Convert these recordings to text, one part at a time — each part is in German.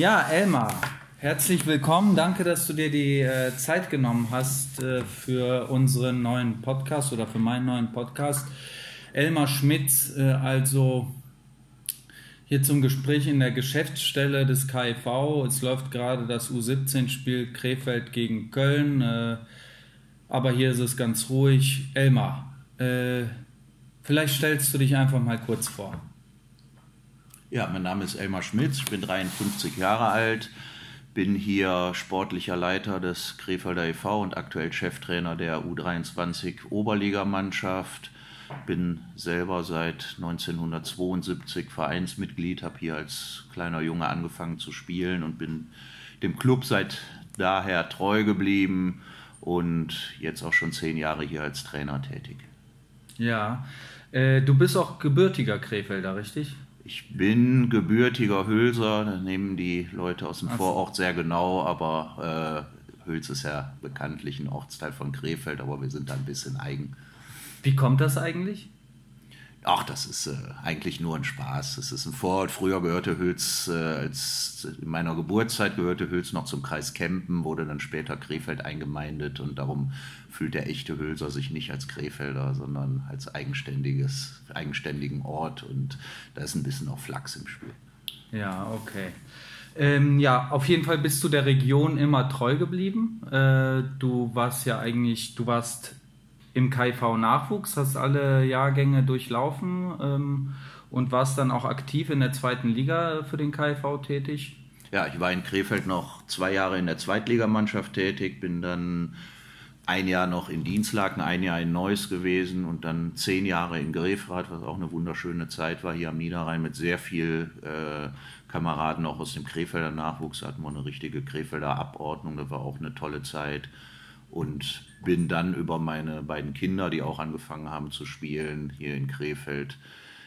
Ja, Elmar, herzlich willkommen. Danke, dass du dir die äh, Zeit genommen hast äh, für unseren neuen Podcast oder für meinen neuen Podcast. Elmar Schmitz, äh, also hier zum Gespräch in der Geschäftsstelle des KIV. Es läuft gerade das U17-Spiel Krefeld gegen Köln, äh, aber hier ist es ganz ruhig. Elmar, äh, vielleicht stellst du dich einfach mal kurz vor. Ja, mein Name ist Elmar Schmitz, ich bin 53 Jahre alt, bin hier sportlicher Leiter des Krefelder e.V. und aktuell Cheftrainer der U23 Oberligamannschaft. Bin selber seit 1972 Vereinsmitglied, habe hier als kleiner Junge angefangen zu spielen und bin dem Club seit daher treu geblieben und jetzt auch schon zehn Jahre hier als Trainer tätig. Ja, äh, du bist auch gebürtiger Krefelder, richtig? Ich bin gebürtiger Hülser, da nehmen die Leute aus dem Ach. Vorort sehr genau, aber äh, Hüls ist ja bekanntlich ein Ortsteil von Krefeld, aber wir sind da ein bisschen eigen. Wie kommt das eigentlich? Ach, das ist äh, eigentlich nur ein Spaß. Das ist ein Vorort. Früher gehörte Hüls, äh, als in meiner Geburtszeit gehörte Hüls noch zum Kreis Kempen, wurde dann später Krefeld eingemeindet und darum fühlt der echte Hülser sich nicht als Krefelder, sondern als eigenständiges, eigenständigen Ort und da ist ein bisschen auch Flachs im Spiel. Ja, okay. Ähm, ja, auf jeden Fall bist du der Region immer treu geblieben. Äh, du warst ja eigentlich, du warst im KIV-Nachwuchs, hast alle Jahrgänge durchlaufen ähm, und warst dann auch aktiv in der zweiten Liga für den KIV tätig. Ja, ich war in Krefeld noch zwei Jahre in der Zweitligamannschaft tätig, bin dann ein Jahr noch in Dienstlaken, ein Jahr in Neuss gewesen und dann zehn Jahre in Grefrath, was auch eine wunderschöne Zeit war, hier am Niederrhein mit sehr viel äh, Kameraden auch aus dem Krefelder Nachwuchs, hatten wir eine richtige Krefelder Abordnung, das war auch eine tolle Zeit und bin dann über meine beiden Kinder, die auch angefangen haben zu spielen, hier in Krefeld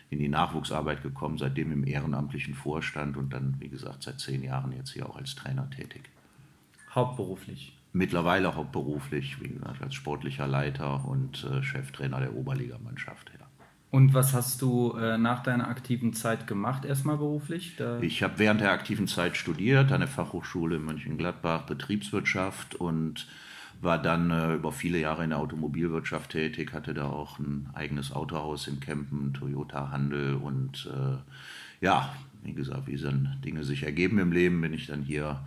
in die Nachwuchsarbeit gekommen, seitdem im ehrenamtlichen Vorstand und dann, wie gesagt, seit zehn Jahren jetzt hier auch als Trainer tätig. Hauptberuflich? Mittlerweile hauptberuflich, wie gesagt, als sportlicher Leiter und äh, Cheftrainer der Oberligamannschaft. Ja. Und was hast du äh, nach deiner aktiven Zeit gemacht, erstmal beruflich? Da ich habe während der aktiven Zeit studiert an der Fachhochschule in Mönchengladbach Betriebswirtschaft und war dann äh, über viele Jahre in der Automobilwirtschaft tätig, hatte da auch ein eigenes Autohaus in Kempen, Toyota Handel und äh, ja, wie gesagt, wie dann Dinge sich ergeben im Leben, bin ich dann hier,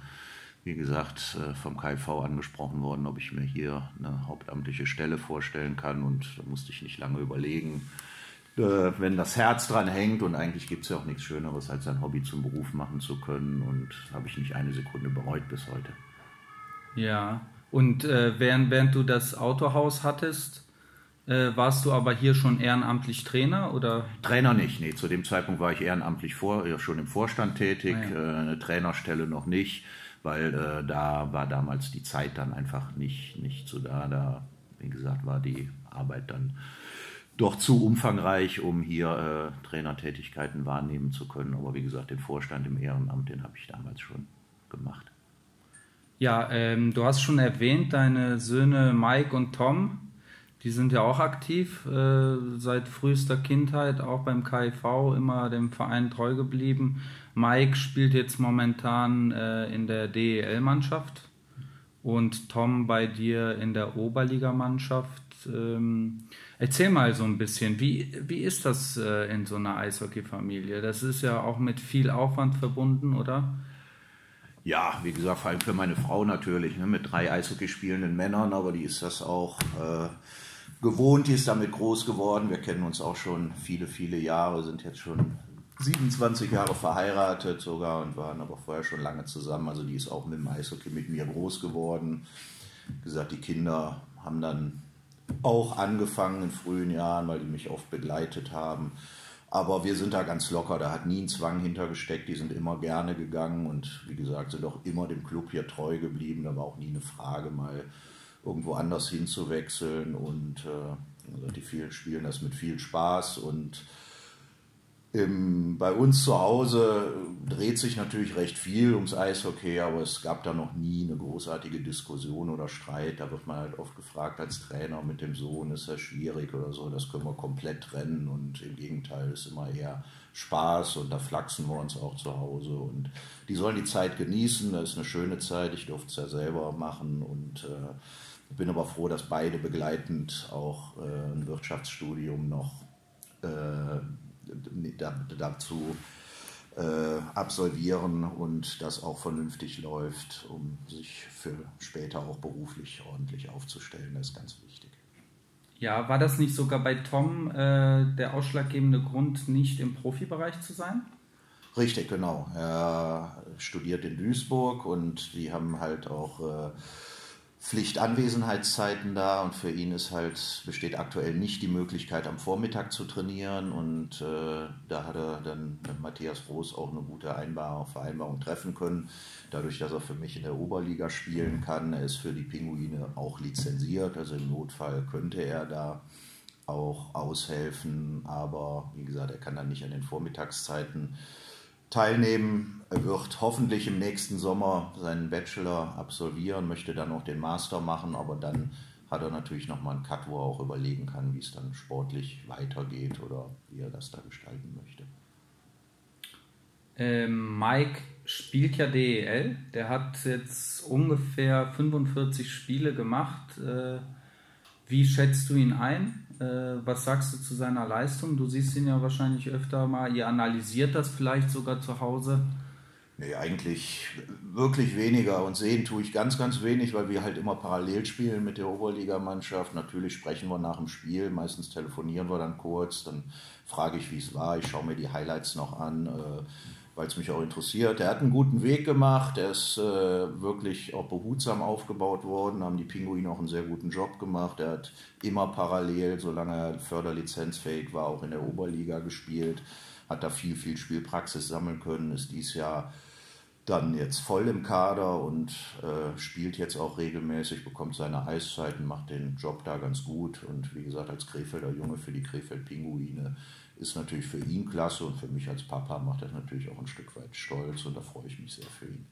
wie gesagt, äh, vom KV angesprochen worden, ob ich mir hier eine hauptamtliche Stelle vorstellen kann und da musste ich nicht lange überlegen. Äh, wenn das Herz dran hängt und eigentlich gibt es ja auch nichts Schöneres, als ein Hobby zum Beruf machen zu können und habe ich nicht eine Sekunde bereut bis heute. Ja, und äh, während, während du das Autohaus hattest, äh, warst du aber hier schon ehrenamtlich Trainer oder? Trainer nicht, nee. Zu dem Zeitpunkt war ich ehrenamtlich vor, ja, schon im Vorstand tätig, ah, ja. äh, eine Trainerstelle noch nicht, weil äh, da war damals die Zeit dann einfach nicht, nicht so da. Da, wie gesagt, war die Arbeit dann doch zu umfangreich, um hier äh, Trainertätigkeiten wahrnehmen zu können. Aber wie gesagt, den Vorstand im Ehrenamt, den habe ich damals schon gemacht. Ja, ähm, du hast schon erwähnt, deine Söhne Mike und Tom, die sind ja auch aktiv, äh, seit frühester Kindheit, auch beim KIV, immer dem Verein treu geblieben. Mike spielt jetzt momentan äh, in der DEL-Mannschaft und Tom bei dir in der Oberligamannschaft. Ähm, erzähl mal so ein bisschen, wie, wie ist das äh, in so einer Eishockey-Familie? Das ist ja auch mit viel Aufwand verbunden, oder? Ja, wie gesagt, vor allem für meine Frau natürlich, ne, mit drei Eishockey spielenden Männern, aber die ist das auch äh, gewohnt, die ist damit groß geworden. Wir kennen uns auch schon viele, viele Jahre, sind jetzt schon 27 Jahre verheiratet sogar und waren aber vorher schon lange zusammen. Also die ist auch mit dem Eishockey mit mir groß geworden. Wie gesagt, die Kinder haben dann auch angefangen in frühen Jahren, weil die mich oft begleitet haben. Aber wir sind da ganz locker, da hat nie ein Zwang hintergesteckt, die sind immer gerne gegangen und wie gesagt, sind auch immer dem Club hier treu geblieben. Da war auch nie eine Frage, mal irgendwo anders hinzuwechseln und äh, also die vielen spielen das mit viel Spaß und im, bei uns zu Hause dreht sich natürlich recht viel ums Eishockey, aber es gab da noch nie eine großartige Diskussion oder Streit. Da wird man halt oft gefragt als Trainer mit dem Sohn, ist das schwierig oder so. Das können wir komplett trennen und im Gegenteil ist immer eher Spaß und da flachsen wir uns auch zu Hause und die sollen die Zeit genießen. Das ist eine schöne Zeit. Ich durfte es ja selber machen und äh, bin aber froh, dass beide begleitend auch äh, ein Wirtschaftsstudium noch äh, dazu äh, absolvieren und das auch vernünftig läuft, um sich für später auch beruflich ordentlich aufzustellen. Das ist ganz wichtig. Ja, war das nicht sogar bei Tom äh, der ausschlaggebende Grund, nicht im Profibereich zu sein? Richtig, genau. Er studiert in Duisburg und die haben halt auch äh, Pflichtanwesenheitszeiten da und für ihn ist halt, besteht aktuell nicht die Möglichkeit, am Vormittag zu trainieren und äh, da hat er dann mit Matthias Groß auch eine gute Einbar Vereinbarung treffen können, dadurch, dass er für mich in der Oberliga spielen kann. Er ist für die Pinguine auch lizenziert, also im Notfall könnte er da auch aushelfen, aber wie gesagt, er kann dann nicht an den Vormittagszeiten teilnehmen. Er wird hoffentlich im nächsten Sommer seinen Bachelor absolvieren, möchte dann auch den Master machen, aber dann hat er natürlich nochmal einen Cut, wo er auch überlegen kann, wie es dann sportlich weitergeht oder wie er das da gestalten möchte. Ähm, Mike spielt ja DEL. Der hat jetzt ungefähr 45 Spiele gemacht. Äh, wie schätzt du ihn ein? Äh, was sagst du zu seiner Leistung? Du siehst ihn ja wahrscheinlich öfter mal. Ihr analysiert das vielleicht sogar zu Hause. Nee, eigentlich wirklich weniger. Und sehen tue ich ganz, ganz wenig, weil wir halt immer parallel spielen mit der Oberligamannschaft. Natürlich sprechen wir nach dem Spiel, meistens telefonieren wir dann kurz, dann frage ich, wie es war. Ich schaue mir die Highlights noch an. Weil es mich auch interessiert. Er hat einen guten Weg gemacht, er ist äh, wirklich auch behutsam aufgebaut worden, haben die Pinguine auch einen sehr guten Job gemacht. Er hat immer parallel, solange er förderlizenzfähig war, auch in der Oberliga gespielt, hat da viel, viel Spielpraxis sammeln können, ist dieses Jahr dann jetzt voll im Kader und äh, spielt jetzt auch regelmäßig, bekommt seine Eiszeiten, macht den Job da ganz gut und wie gesagt, als Krefelder Junge für die Krefeld Pinguine ist natürlich für ihn klasse und für mich als Papa macht das natürlich auch ein Stück weit stolz und da freue ich mich sehr für ihn.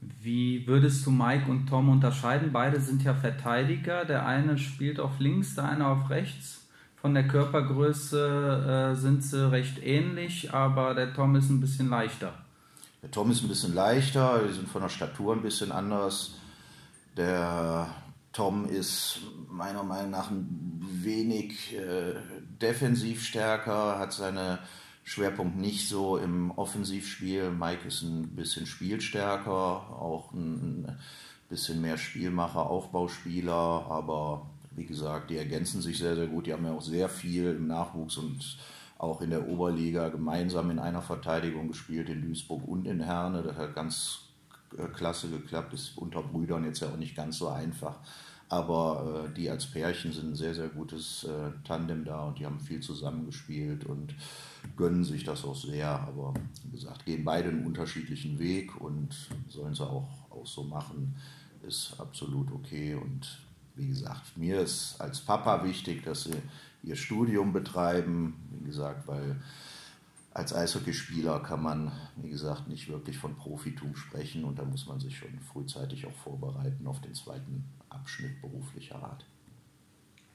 Wie würdest du Mike und Tom unterscheiden? Beide sind ja Verteidiger. Der eine spielt auf links, der eine auf rechts. Von der Körpergröße äh, sind sie recht ähnlich, aber der Tom ist ein bisschen leichter. Der Tom ist ein bisschen leichter, die sind von der Statur ein bisschen anders. Der Tom ist meiner Meinung nach ein wenig äh, defensiv stärker, hat seine Schwerpunkt nicht so im Offensivspiel. Mike ist ein bisschen spielstärker, auch ein bisschen mehr Spielmacher, Aufbauspieler, aber wie gesagt, die ergänzen sich sehr, sehr gut. Die haben ja auch sehr viel im Nachwuchs und auch in der Oberliga gemeinsam in einer Verteidigung gespielt, in Duisburg und in Herne. Das hat ganz äh, klasse geklappt, ist unter Brüdern jetzt ja auch nicht ganz so einfach. Aber äh, die als Pärchen sind ein sehr, sehr gutes äh, Tandem da und die haben viel zusammengespielt und gönnen sich das auch sehr. Aber wie gesagt, gehen beide einen unterschiedlichen Weg und sollen sie auch, auch so machen, ist absolut okay. Und wie gesagt, mir ist als Papa wichtig, dass sie ihr Studium betreiben. Wie gesagt, weil als Eishockeyspieler kann man, wie gesagt, nicht wirklich von Profitum sprechen und da muss man sich schon frühzeitig auch vorbereiten auf den zweiten Abschnitt beruflicher Art.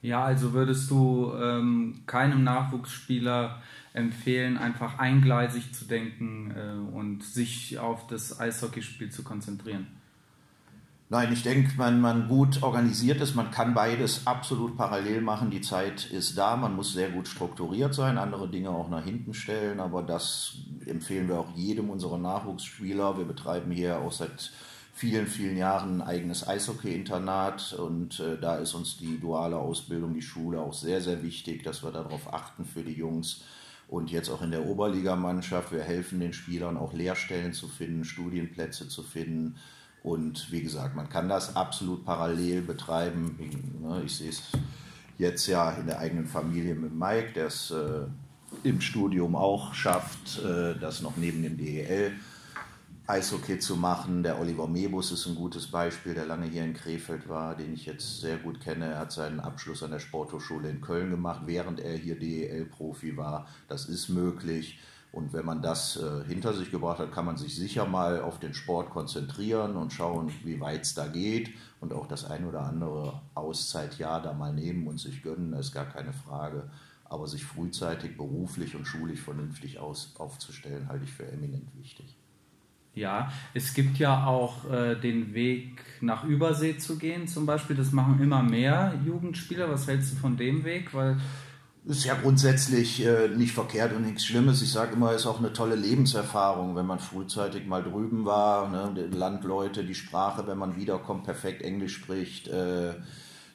Ja, also würdest du ähm, keinem Nachwuchsspieler empfehlen, einfach eingleisig zu denken äh, und sich auf das Eishockeyspiel zu konzentrieren? Nein, ich denke, wenn man gut organisiert ist, man kann beides absolut parallel machen. Die Zeit ist da, man muss sehr gut strukturiert sein, andere Dinge auch nach hinten stellen, aber das empfehlen wir auch jedem unserer Nachwuchsspieler. Wir betreiben hier auch seit vielen, vielen Jahren ein eigenes Eishockey-Internat und äh, da ist uns die duale Ausbildung, die Schule auch sehr, sehr wichtig, dass wir darauf achten für die Jungs. Und jetzt auch in der Oberligamannschaft, wir helfen den Spielern auch Lehrstellen zu finden, Studienplätze zu finden und wie gesagt, man kann das absolut parallel betreiben. Ne, ich sehe es jetzt ja in der eigenen Familie mit Mike, der es äh, im Studium auch schafft, äh, das noch neben dem DEL Eishockey zu machen. Der Oliver Mebus ist ein gutes Beispiel, der lange hier in Krefeld war, den ich jetzt sehr gut kenne. Er hat seinen Abschluss an der Sporthochschule in Köln gemacht, während er hier DEL-Profi war. Das ist möglich. Und wenn man das äh, hinter sich gebracht hat, kann man sich sicher mal auf den Sport konzentrieren und schauen, wie weit es da geht und auch das ein oder andere Auszeitjahr da mal nehmen und sich gönnen, ist gar keine Frage. Aber sich frühzeitig beruflich und schulisch vernünftig aus, aufzustellen, halte ich für eminent wichtig. Ja, es gibt ja auch äh, den Weg nach Übersee zu gehen, zum Beispiel. Das machen immer mehr Jugendspieler. Was hältst du von dem Weg? Weil ist ja grundsätzlich äh, nicht verkehrt und nichts Schlimmes. Ich sage immer, es ist auch eine tolle Lebenserfahrung, wenn man frühzeitig mal drüben war. Ne? Landleute, die Sprache, wenn man wiederkommt, perfekt Englisch spricht, äh,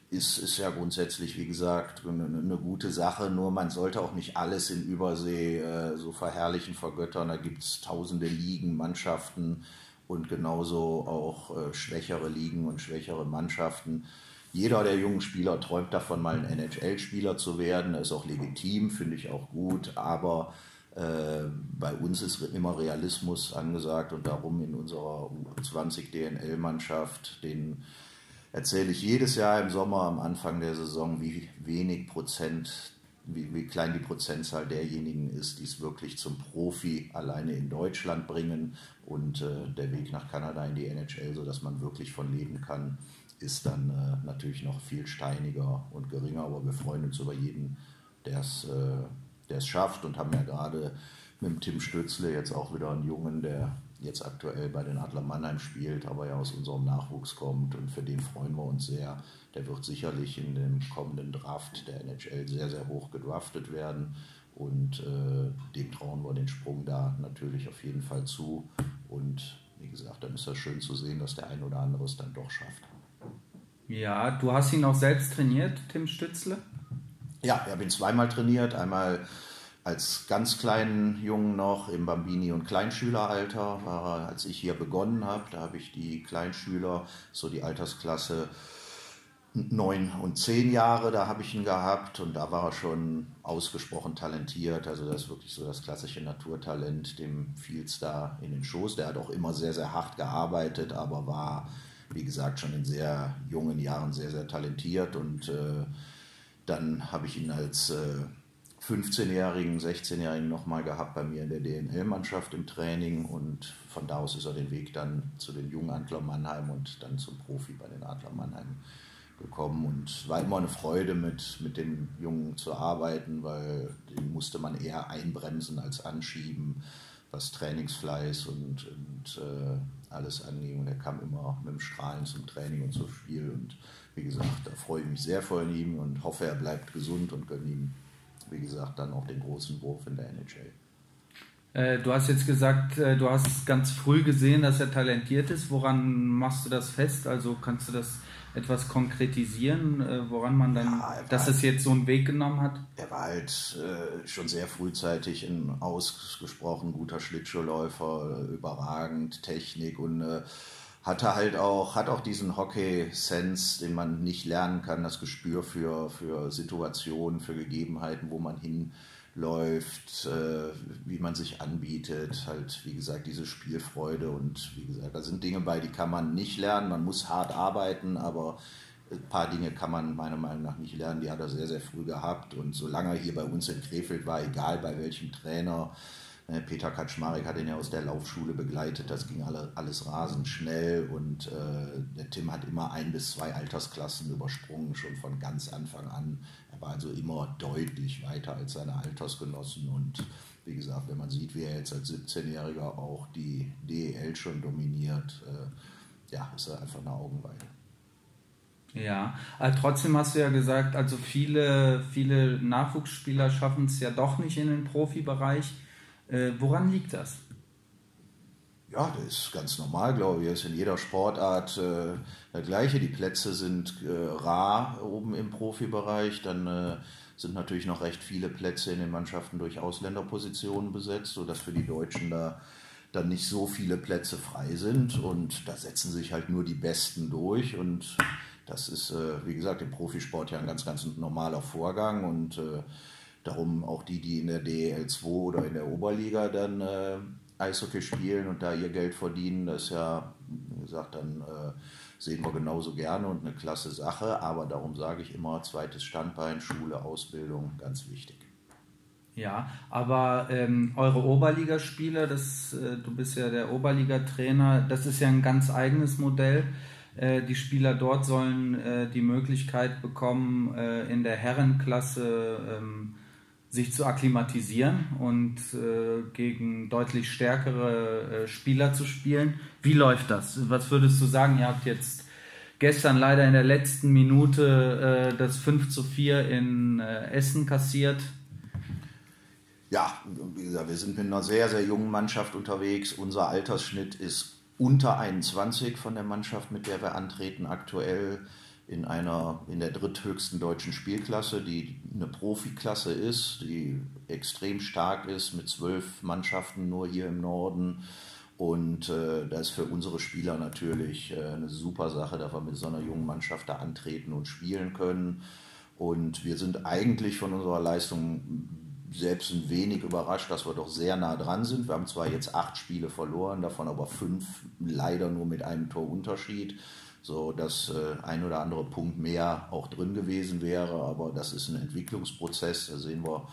ist, ist ja grundsätzlich, wie gesagt, eine, eine, gute Sache. Nur man sollte auch nicht alles in Übersee äh, so verherrlichen, vergöttern. Da gibt es tausende Ligen, Mannschaften und genauso auch äh, schwächere Ligen und schwächere Mannschaften jeder der jungen Spieler träumt davon, mal ein NHL-Spieler zu werden. Das ist auch legitim, finde ich auch gut. Aber äh, bei uns ist immer Realismus angesagt und darum in unserer U20 DNL-Mannschaft, den erzähle ich jedes Jahr im Sommer am Anfang der Saison, wie wenig Prozent, wie, wie klein die Prozentzahl derjenigen ist, die es wirklich zum Profi alleine in Deutschland bringen. Und äh, der Weg nach Kanada in die NHL, sodass man wirklich von leben kann ist dann äh, natürlich noch viel steiniger und geringer, aber wir freuen uns über jeden, der es äh, schafft. Und haben ja gerade mit dem Tim Stützle jetzt auch wieder einen Jungen, der jetzt aktuell bei den Adler Mannheim spielt, aber ja aus unserem Nachwuchs kommt und für den freuen wir uns sehr. Der wird sicherlich in dem kommenden Draft der NHL sehr, sehr hoch gedraftet werden und äh, dem trauen wir den Sprung da natürlich auf jeden Fall zu und wie gesagt, dann ist das schön zu sehen, dass der ein oder andere es dann doch schafft. Ja, du hast ihn auch selbst trainiert, Tim Stützle? Ja, ich habe ihn zweimal trainiert. Einmal als ganz kleinen Jungen noch im Bambini- und Kleinschüleralter, war er, als ich hier begonnen habe. Da habe ich die Kleinschüler, so die Altersklasse neun und zehn Jahre, da habe ich ihn gehabt und da war er schon ausgesprochen talentiert. Also das ist wirklich so das klassische Naturtalent, dem fiel es da in den Schoß. Der hat auch immer sehr, sehr hart gearbeitet, aber war wie gesagt, schon in sehr jungen Jahren sehr, sehr talentiert. Und äh, dann habe ich ihn als äh, 15-Jährigen, 16-Jährigen nochmal gehabt bei mir in der DNL-Mannschaft im Training. Und von da aus ist er den Weg dann zu den jungen Adler Mannheim und dann zum Profi bei den Adler Mannheim gekommen. Und war immer eine Freude, mit, mit dem Jungen zu arbeiten, weil den musste man eher einbremsen als anschieben was Trainingsfleiß und, und äh, alles anging. Und er kam immer mit dem Strahlen zum Training und zum Spiel. Und wie gesagt, da freue ich mich sehr von ihm und hoffe, er bleibt gesund und gönne ihm, wie gesagt, dann auch den großen Wurf in der NHL. Äh, du hast jetzt gesagt, äh, du hast ganz früh gesehen, dass er talentiert ist. Woran machst du das fest? Also kannst du das etwas konkretisieren, äh, woran man dann, ja, dass es jetzt so einen Weg genommen hat? Er war halt schon sehr frühzeitig ein ausgesprochen guter Schlittschuhläufer, überragend, Technik und hatte halt auch, hat auch diesen Hockey-Sense, den man nicht lernen kann, das Gespür für, für Situationen, für Gegebenheiten, wo man hin läuft, äh, wie man sich anbietet, halt wie gesagt diese Spielfreude und wie gesagt, da sind Dinge bei, die kann man nicht lernen, man muss hart arbeiten, aber ein paar Dinge kann man meiner Meinung nach nicht lernen, die hat er sehr, sehr früh gehabt. Und solange er hier bei uns in Krefeld war, egal bei welchem Trainer, Ne, Peter Kaczmarek hat ihn ja aus der Laufschule begleitet, das ging alle, alles rasend schnell und äh, der Tim hat immer ein bis zwei Altersklassen übersprungen, schon von ganz Anfang an. Er war also immer deutlich weiter als seine Altersgenossen und wie gesagt, wenn man sieht, wie er jetzt als 17-Jähriger auch die DEL schon dominiert, äh, ja, ist er einfach eine Augenweide. Ja, aber trotzdem hast du ja gesagt, also viele, viele Nachwuchsspieler schaffen es ja doch nicht in den Profibereich. Äh, woran liegt das? Ja, das ist ganz normal, glaube ich. Das ist in jeder Sportart äh, der gleiche. Die Plätze sind äh, rar oben im Profibereich. Dann äh, sind natürlich noch recht viele Plätze in den Mannschaften durch Ausländerpositionen besetzt, sodass für die Deutschen da dann nicht so viele Plätze frei sind. Und da setzen sich halt nur die Besten durch. Und das ist, äh, wie gesagt, im Profisport ja ein ganz, ganz normaler Vorgang. Und äh, Darum auch die, die in der DEL2 oder in der Oberliga dann äh, Eishockey spielen und da ihr Geld verdienen, das ist ja, wie gesagt, dann äh, sehen wir genauso gerne und eine klasse Sache. Aber darum sage ich immer, zweites Standbein, Schule, Ausbildung, ganz wichtig. Ja, aber ähm, eure Oberligaspieler, das, äh, du bist ja der Oberligatrainer, das ist ja ein ganz eigenes Modell. Äh, die Spieler dort sollen äh, die Möglichkeit bekommen, äh, in der Herrenklasse ähm, sich zu akklimatisieren und äh, gegen deutlich stärkere äh, Spieler zu spielen. Wie läuft das? Was würdest du sagen? Ihr habt jetzt gestern leider in der letzten Minute äh, das 5 zu 4 in äh, Essen kassiert. Ja, wie gesagt, wir sind mit einer sehr, sehr jungen Mannschaft unterwegs. Unser Altersschnitt ist unter 21 von der Mannschaft, mit der wir antreten aktuell in einer in der dritthöchsten deutschen Spielklasse, die eine Profiklasse ist, die extrem stark ist mit zwölf Mannschaften nur hier im Norden. Und äh, das ist für unsere Spieler natürlich äh, eine super Sache, dass wir mit so einer jungen Mannschaft da antreten und spielen können. Und wir sind eigentlich von unserer Leistung selbst ein wenig überrascht, dass wir doch sehr nah dran sind. Wir haben zwar jetzt acht Spiele verloren, davon aber fünf leider nur mit einem Torunterschied so dass äh, ein oder andere Punkt mehr auch drin gewesen wäre. Aber das ist ein Entwicklungsprozess. Da sehen wir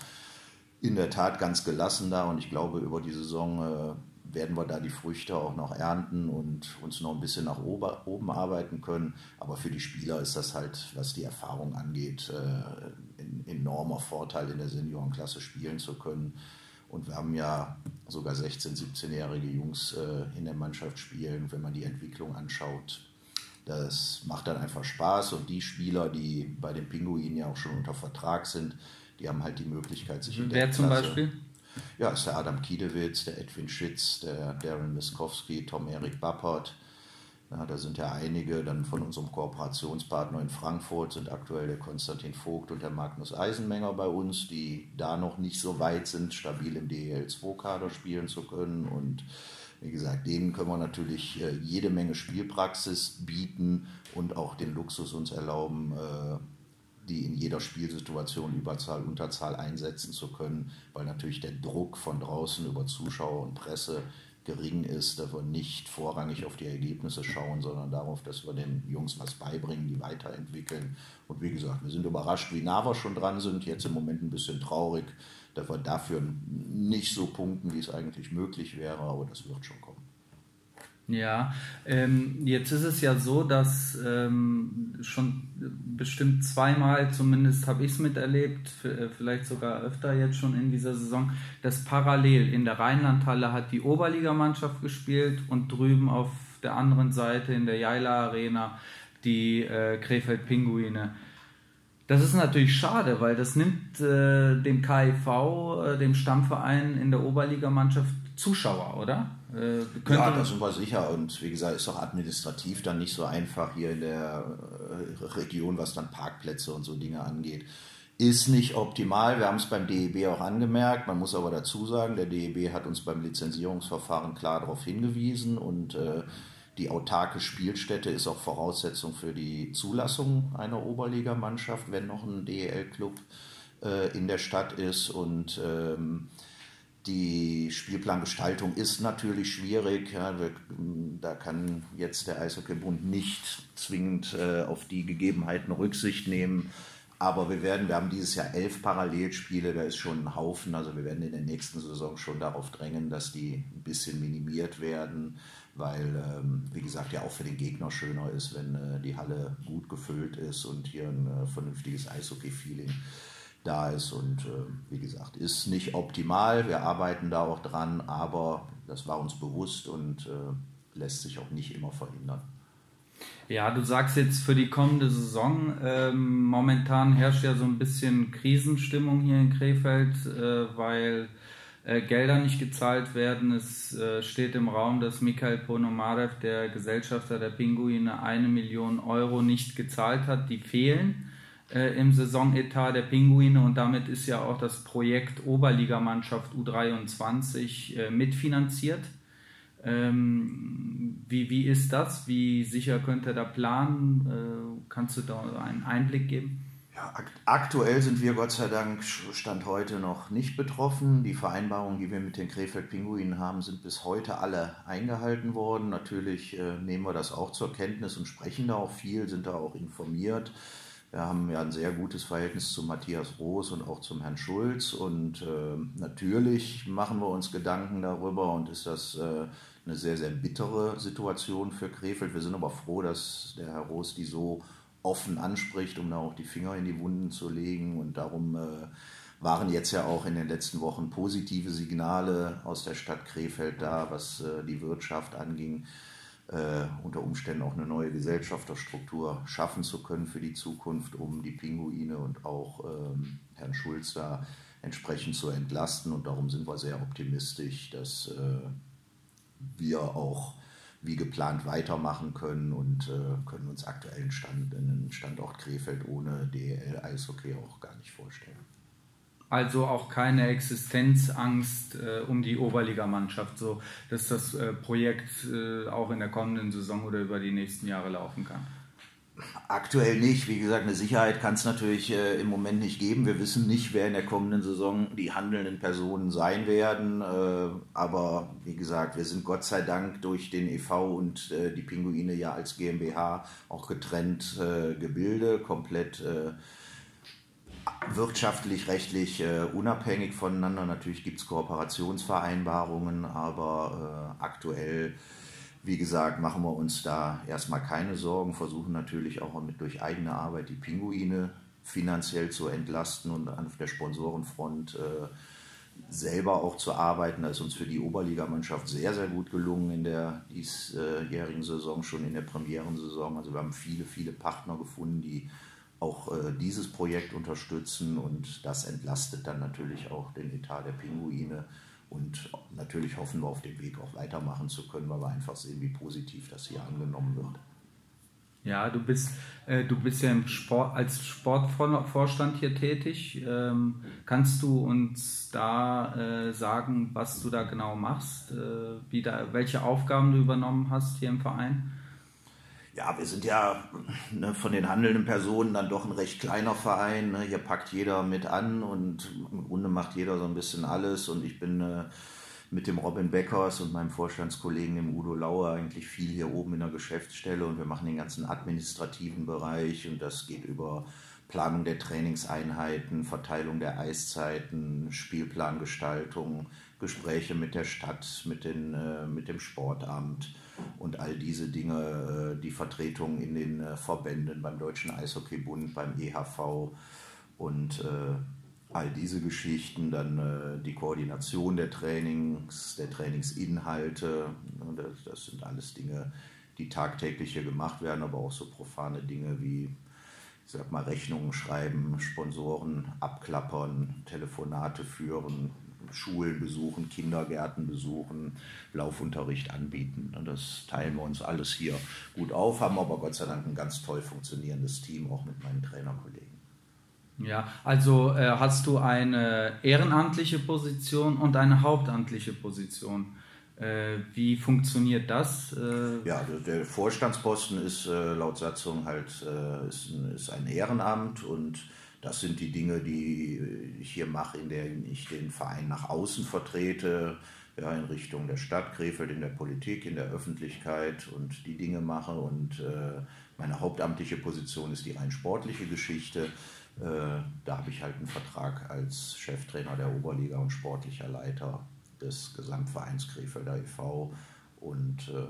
in der Tat ganz gelassen da und ich glaube, über die Saison äh, werden wir da die Früchte auch noch ernten und uns noch ein bisschen nach oben arbeiten können. Aber für die Spieler ist das halt, was die Erfahrung angeht, äh, ein enormer Vorteil, in der Seniorenklasse spielen zu können. Und wir haben ja sogar 16-, 17-jährige Jungs äh, in der Mannschaft spielen. Wenn man die Entwicklung anschaut, das macht dann einfach Spaß und die Spieler, die bei den Pinguinen ja auch schon unter Vertrag sind, die haben halt die Möglichkeit, sich in der Wer zum Beispiel? Ja, ist der Adam Kiedewitz, der Edwin Schitz, der Darren Miskowski, Tom-Erik Bappert. Ja, da sind ja einige dann von unserem Kooperationspartner in Frankfurt, sind aktuell der Konstantin Vogt und der Magnus Eisenmenger bei uns, die da noch nicht so weit sind, stabil im DEL2-Kader spielen zu können. Und wie gesagt, denen können wir natürlich äh, jede Menge Spielpraxis bieten und auch den Luxus uns erlauben, äh, die in jeder Spielsituation Überzahl, Unterzahl einsetzen zu können, weil natürlich der Druck von draußen über Zuschauer und Presse gering ist, dass wir nicht vorrangig auf die Ergebnisse schauen, sondern darauf, dass wir den Jungs was beibringen, die weiterentwickeln. Und wie gesagt, wir sind überrascht, wie nah wir schon dran sind. Jetzt im Moment ein bisschen traurig, dass wir dafür nicht so punkten, wie es eigentlich möglich wäre, aber das wird schon kommen. Ja, ähm, jetzt ist es ja so, dass ähm, schon bestimmt zweimal, zumindest habe ich es miterlebt, äh, vielleicht sogar öfter jetzt schon in dieser Saison, dass parallel in der Rheinlandhalle hat die Oberligamannschaft gespielt und drüben auf der anderen Seite in der Jaila Arena die äh, Krefeld Pinguine. Das ist natürlich schade, weil das nimmt äh, dem KIV, äh, dem Stammverein in der Oberligamannschaft Zuschauer, oder? Äh, ja, da sind wir sicher. Und wie gesagt, ist auch administrativ dann nicht so einfach hier in der äh, Region, was dann Parkplätze und so Dinge angeht. Ist nicht optimal. Wir haben es beim DEB auch angemerkt. Man muss aber dazu sagen, der DEB hat uns beim Lizenzierungsverfahren klar darauf hingewiesen und äh, die autarke Spielstätte ist auch Voraussetzung für die Zulassung einer Oberligamannschaft, wenn noch ein DEL-Club äh, in der Stadt ist. Und ähm, die Spielplangestaltung ist natürlich schwierig. Ja, wir, da kann jetzt der Eishockeybund nicht zwingend äh, auf die Gegebenheiten Rücksicht nehmen. Aber wir werden, wir haben dieses Jahr elf Parallelspiele, da ist schon ein Haufen. Also wir werden in der nächsten Saison schon darauf drängen, dass die ein bisschen minimiert werden weil, ähm, wie gesagt, ja auch für den Gegner schöner ist, wenn äh, die Halle gut gefüllt ist und hier ein äh, vernünftiges Eishockey-Feeling da ist. Und äh, wie gesagt, ist nicht optimal. Wir arbeiten da auch dran, aber das war uns bewusst und äh, lässt sich auch nicht immer verhindern. Ja, du sagst jetzt für die kommende Saison, ähm, momentan herrscht ja so ein bisschen Krisenstimmung hier in Krefeld, äh, weil äh, Gelder nicht gezahlt werden. Es äh, steht im Raum, dass Mikhail Ponomarev, der Gesellschafter der Pinguine, eine Million Euro nicht gezahlt hat. Die fehlen äh, im Saisonetat der Pinguine und damit ist ja auch das Projekt Oberligamannschaft U23 äh, mitfinanziert. Ähm, wie, wie ist das? Wie sicher könnte der planen? Äh, kannst du da einen Einblick geben? Ja, aktuell sind wir Gott sei Dank Stand heute noch nicht betroffen. Die Vereinbarungen, die wir mit den Krefeld-Pinguinen haben, sind bis heute alle eingehalten worden. Natürlich äh, nehmen wir das auch zur Kenntnis und sprechen da auch viel, sind da auch informiert. Wir haben ja ein sehr gutes Verhältnis zu Matthias Roos und auch zum Herrn Schulz. Und äh, natürlich machen wir uns Gedanken darüber und ist das äh, eine sehr, sehr bittere Situation für Krefeld. Wir sind aber froh, dass der Herr Roos die so offen anspricht, um da auch die Finger in die Wunden zu legen. Und darum äh, waren jetzt ja auch in den letzten Wochen positive Signale aus der Stadt Krefeld da, was äh, die Wirtschaft anging, äh, unter Umständen auch eine neue Gesellschafterstruktur schaffen zu können für die Zukunft, um die Pinguine und auch ähm, Herrn Schulz da entsprechend zu entlasten. Und darum sind wir sehr optimistisch, dass äh, wir auch wie geplant weitermachen können und äh, können uns aktuellen Stand, einen Standort Krefeld ohne DEL-Eishockey auch gar nicht vorstellen. Also auch keine Existenzangst äh, um die Oberligamannschaft, so dass das äh, Projekt äh, auch in der kommenden Saison oder über die nächsten Jahre laufen kann. Aktuell nicht. Wie gesagt, eine Sicherheit kann es natürlich äh, im Moment nicht geben. Wir wissen nicht, wer in der kommenden Saison die handelnden Personen sein werden. Äh, aber wie gesagt, wir sind Gott sei Dank durch den EV und äh, die Pinguine ja als GmbH auch getrennt äh, Gebilde, komplett äh, wirtschaftlich, rechtlich äh, unabhängig voneinander. Natürlich gibt es Kooperationsvereinbarungen, aber aktuell wie gesagt, machen wir uns da erstmal keine Sorgen, versuchen natürlich auch mit durch eigene Arbeit die Pinguine finanziell zu entlasten und auf der Sponsorenfront äh, selber auch zu arbeiten. Das ist uns für die Oberligamannschaft sehr, sehr gut gelungen in der diesjährigen Saison, schon in der Premierensaison. Also wir haben viele, viele Partner gefunden, die auch äh, dieses Projekt unterstützen und das entlastet dann natürlich auch den Etat der Pinguine und natürlich hoffen wir auf dem Weg auch weitermachen zu können, weil wir einfach sehen, wie positiv das hier angenommen wird. Ja, du bist, äh, du bist ja im Sport, als Sportvorstand hier tätig. Ähm, kannst du uns da äh, sagen, was du da genau machst, äh, wie da, welche Aufgaben du übernommen hast hier im Verein? Ja, wir sind ja ne, von den handelnden Personen dann doch ein recht kleiner Verein. Ne? Hier packt jeder mit an und im Grunde macht jeder so ein bisschen alles. Und ich bin äh, mit dem Robin Beckers und meinem Vorstandskollegen, dem Udo Lauer, eigentlich viel hier oben in der Geschäftsstelle. Und wir machen den ganzen administrativen Bereich. Und das geht über Planung der Trainingseinheiten, Verteilung der Eiszeiten, Spielplangestaltung, Gespräche mit der Stadt, mit, den, äh, mit dem Sportamt und all diese Dinge, äh, die Vertretung in den äh, Verbänden beim Deutschen Eishockeybund, beim EHV und äh, all diese Geschichten, dann die Koordination der Trainings, der Trainingsinhalte, ne, das, das sind alles Dinge, die tagtäglich hier gemacht werden, aber auch so profane Dinge wie ich sag mal, Rechnungen schreiben, Sponsoren abklappern, Telefonate führen, Schulen besuchen, Kindergärten besuchen, Laufunterricht anbieten. Das teilen wir uns alles hier gut auf, haben aber Gott sei Dank ein ganz toll funktionierendes Team, auch mit meinen Trainerkollegen. Ja, also äh, hast du eine ehrenamtliche Position und eine hauptamtliche Position. Äh, wie funktioniert das? Äh ja, der Vorstandsposten ist äh, laut Satzung halt ist ein, ist, ein, Ehrenamt und das sind die Dinge, die ich hier mache, in denen ich den Verein nach außen vertrete, ja, in Richtung der Stadt Krefeld, in der Politik, in der Öffentlichkeit und die Dinge mache. Und äh, meine hauptamtliche Position ist die rein sportliche Geschichte. Äh, da habe ich halt einen Vertrag als Cheftrainer der Oberliga und sportlicher Leiter des Gesamtvereins Krefelder e.V. Und äh,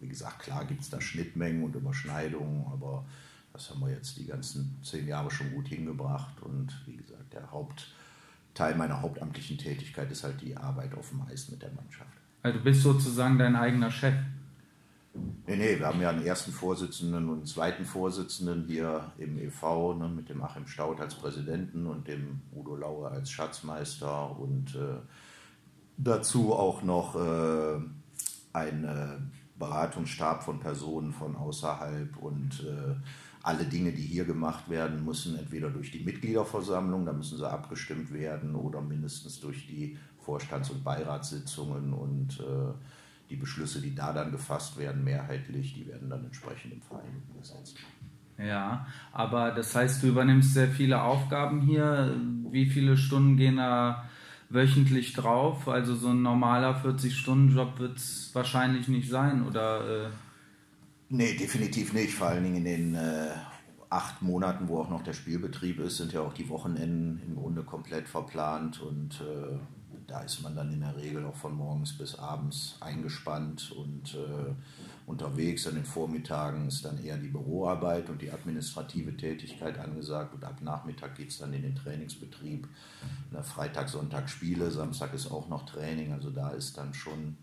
wie gesagt, klar gibt es da Schnittmengen und Überschneidungen, aber das haben wir jetzt die ganzen zehn Jahre schon gut hingebracht. Und wie gesagt, der Hauptteil meiner hauptamtlichen Tätigkeit ist halt die Arbeit auf dem Eis mit der Mannschaft. Also du bist sozusagen dein eigener Chef. Nee, nee, wir haben ja einen ersten Vorsitzenden und einen zweiten Vorsitzenden hier im EV ne, mit dem Achim Staud als Präsidenten und dem Udo Lauer als Schatzmeister und äh, dazu auch noch äh, ein äh, Beratungsstab von Personen von außerhalb und äh, alle Dinge, die hier gemacht werden, müssen entweder durch die Mitgliederversammlung, da müssen sie abgestimmt werden, oder mindestens durch die Vorstands- und Beiratssitzungen und äh, die Beschlüsse, die da dann gefasst werden, mehrheitlich, die werden dann entsprechend im Verein umgesetzt. Ja, aber das heißt, du übernimmst sehr viele Aufgaben hier. Wie viele Stunden gehen da wöchentlich drauf? Also so ein normaler 40-Stunden-Job wird es wahrscheinlich nicht sein, oder? Äh Nee, definitiv nicht. Vor allen Dingen in den äh, acht Monaten, wo auch noch der Spielbetrieb ist, sind ja auch die Wochenenden im Grunde komplett verplant und äh, da ist man dann in der Regel auch von morgens bis abends eingespannt und äh, unterwegs. An den Vormittagen ist dann eher die Büroarbeit und die administrative Tätigkeit angesagt. Und ab Nachmittag geht es dann in den Trainingsbetrieb. Freitag, Sonntag Spiele, Samstag ist auch noch Training. Also da ist dann schon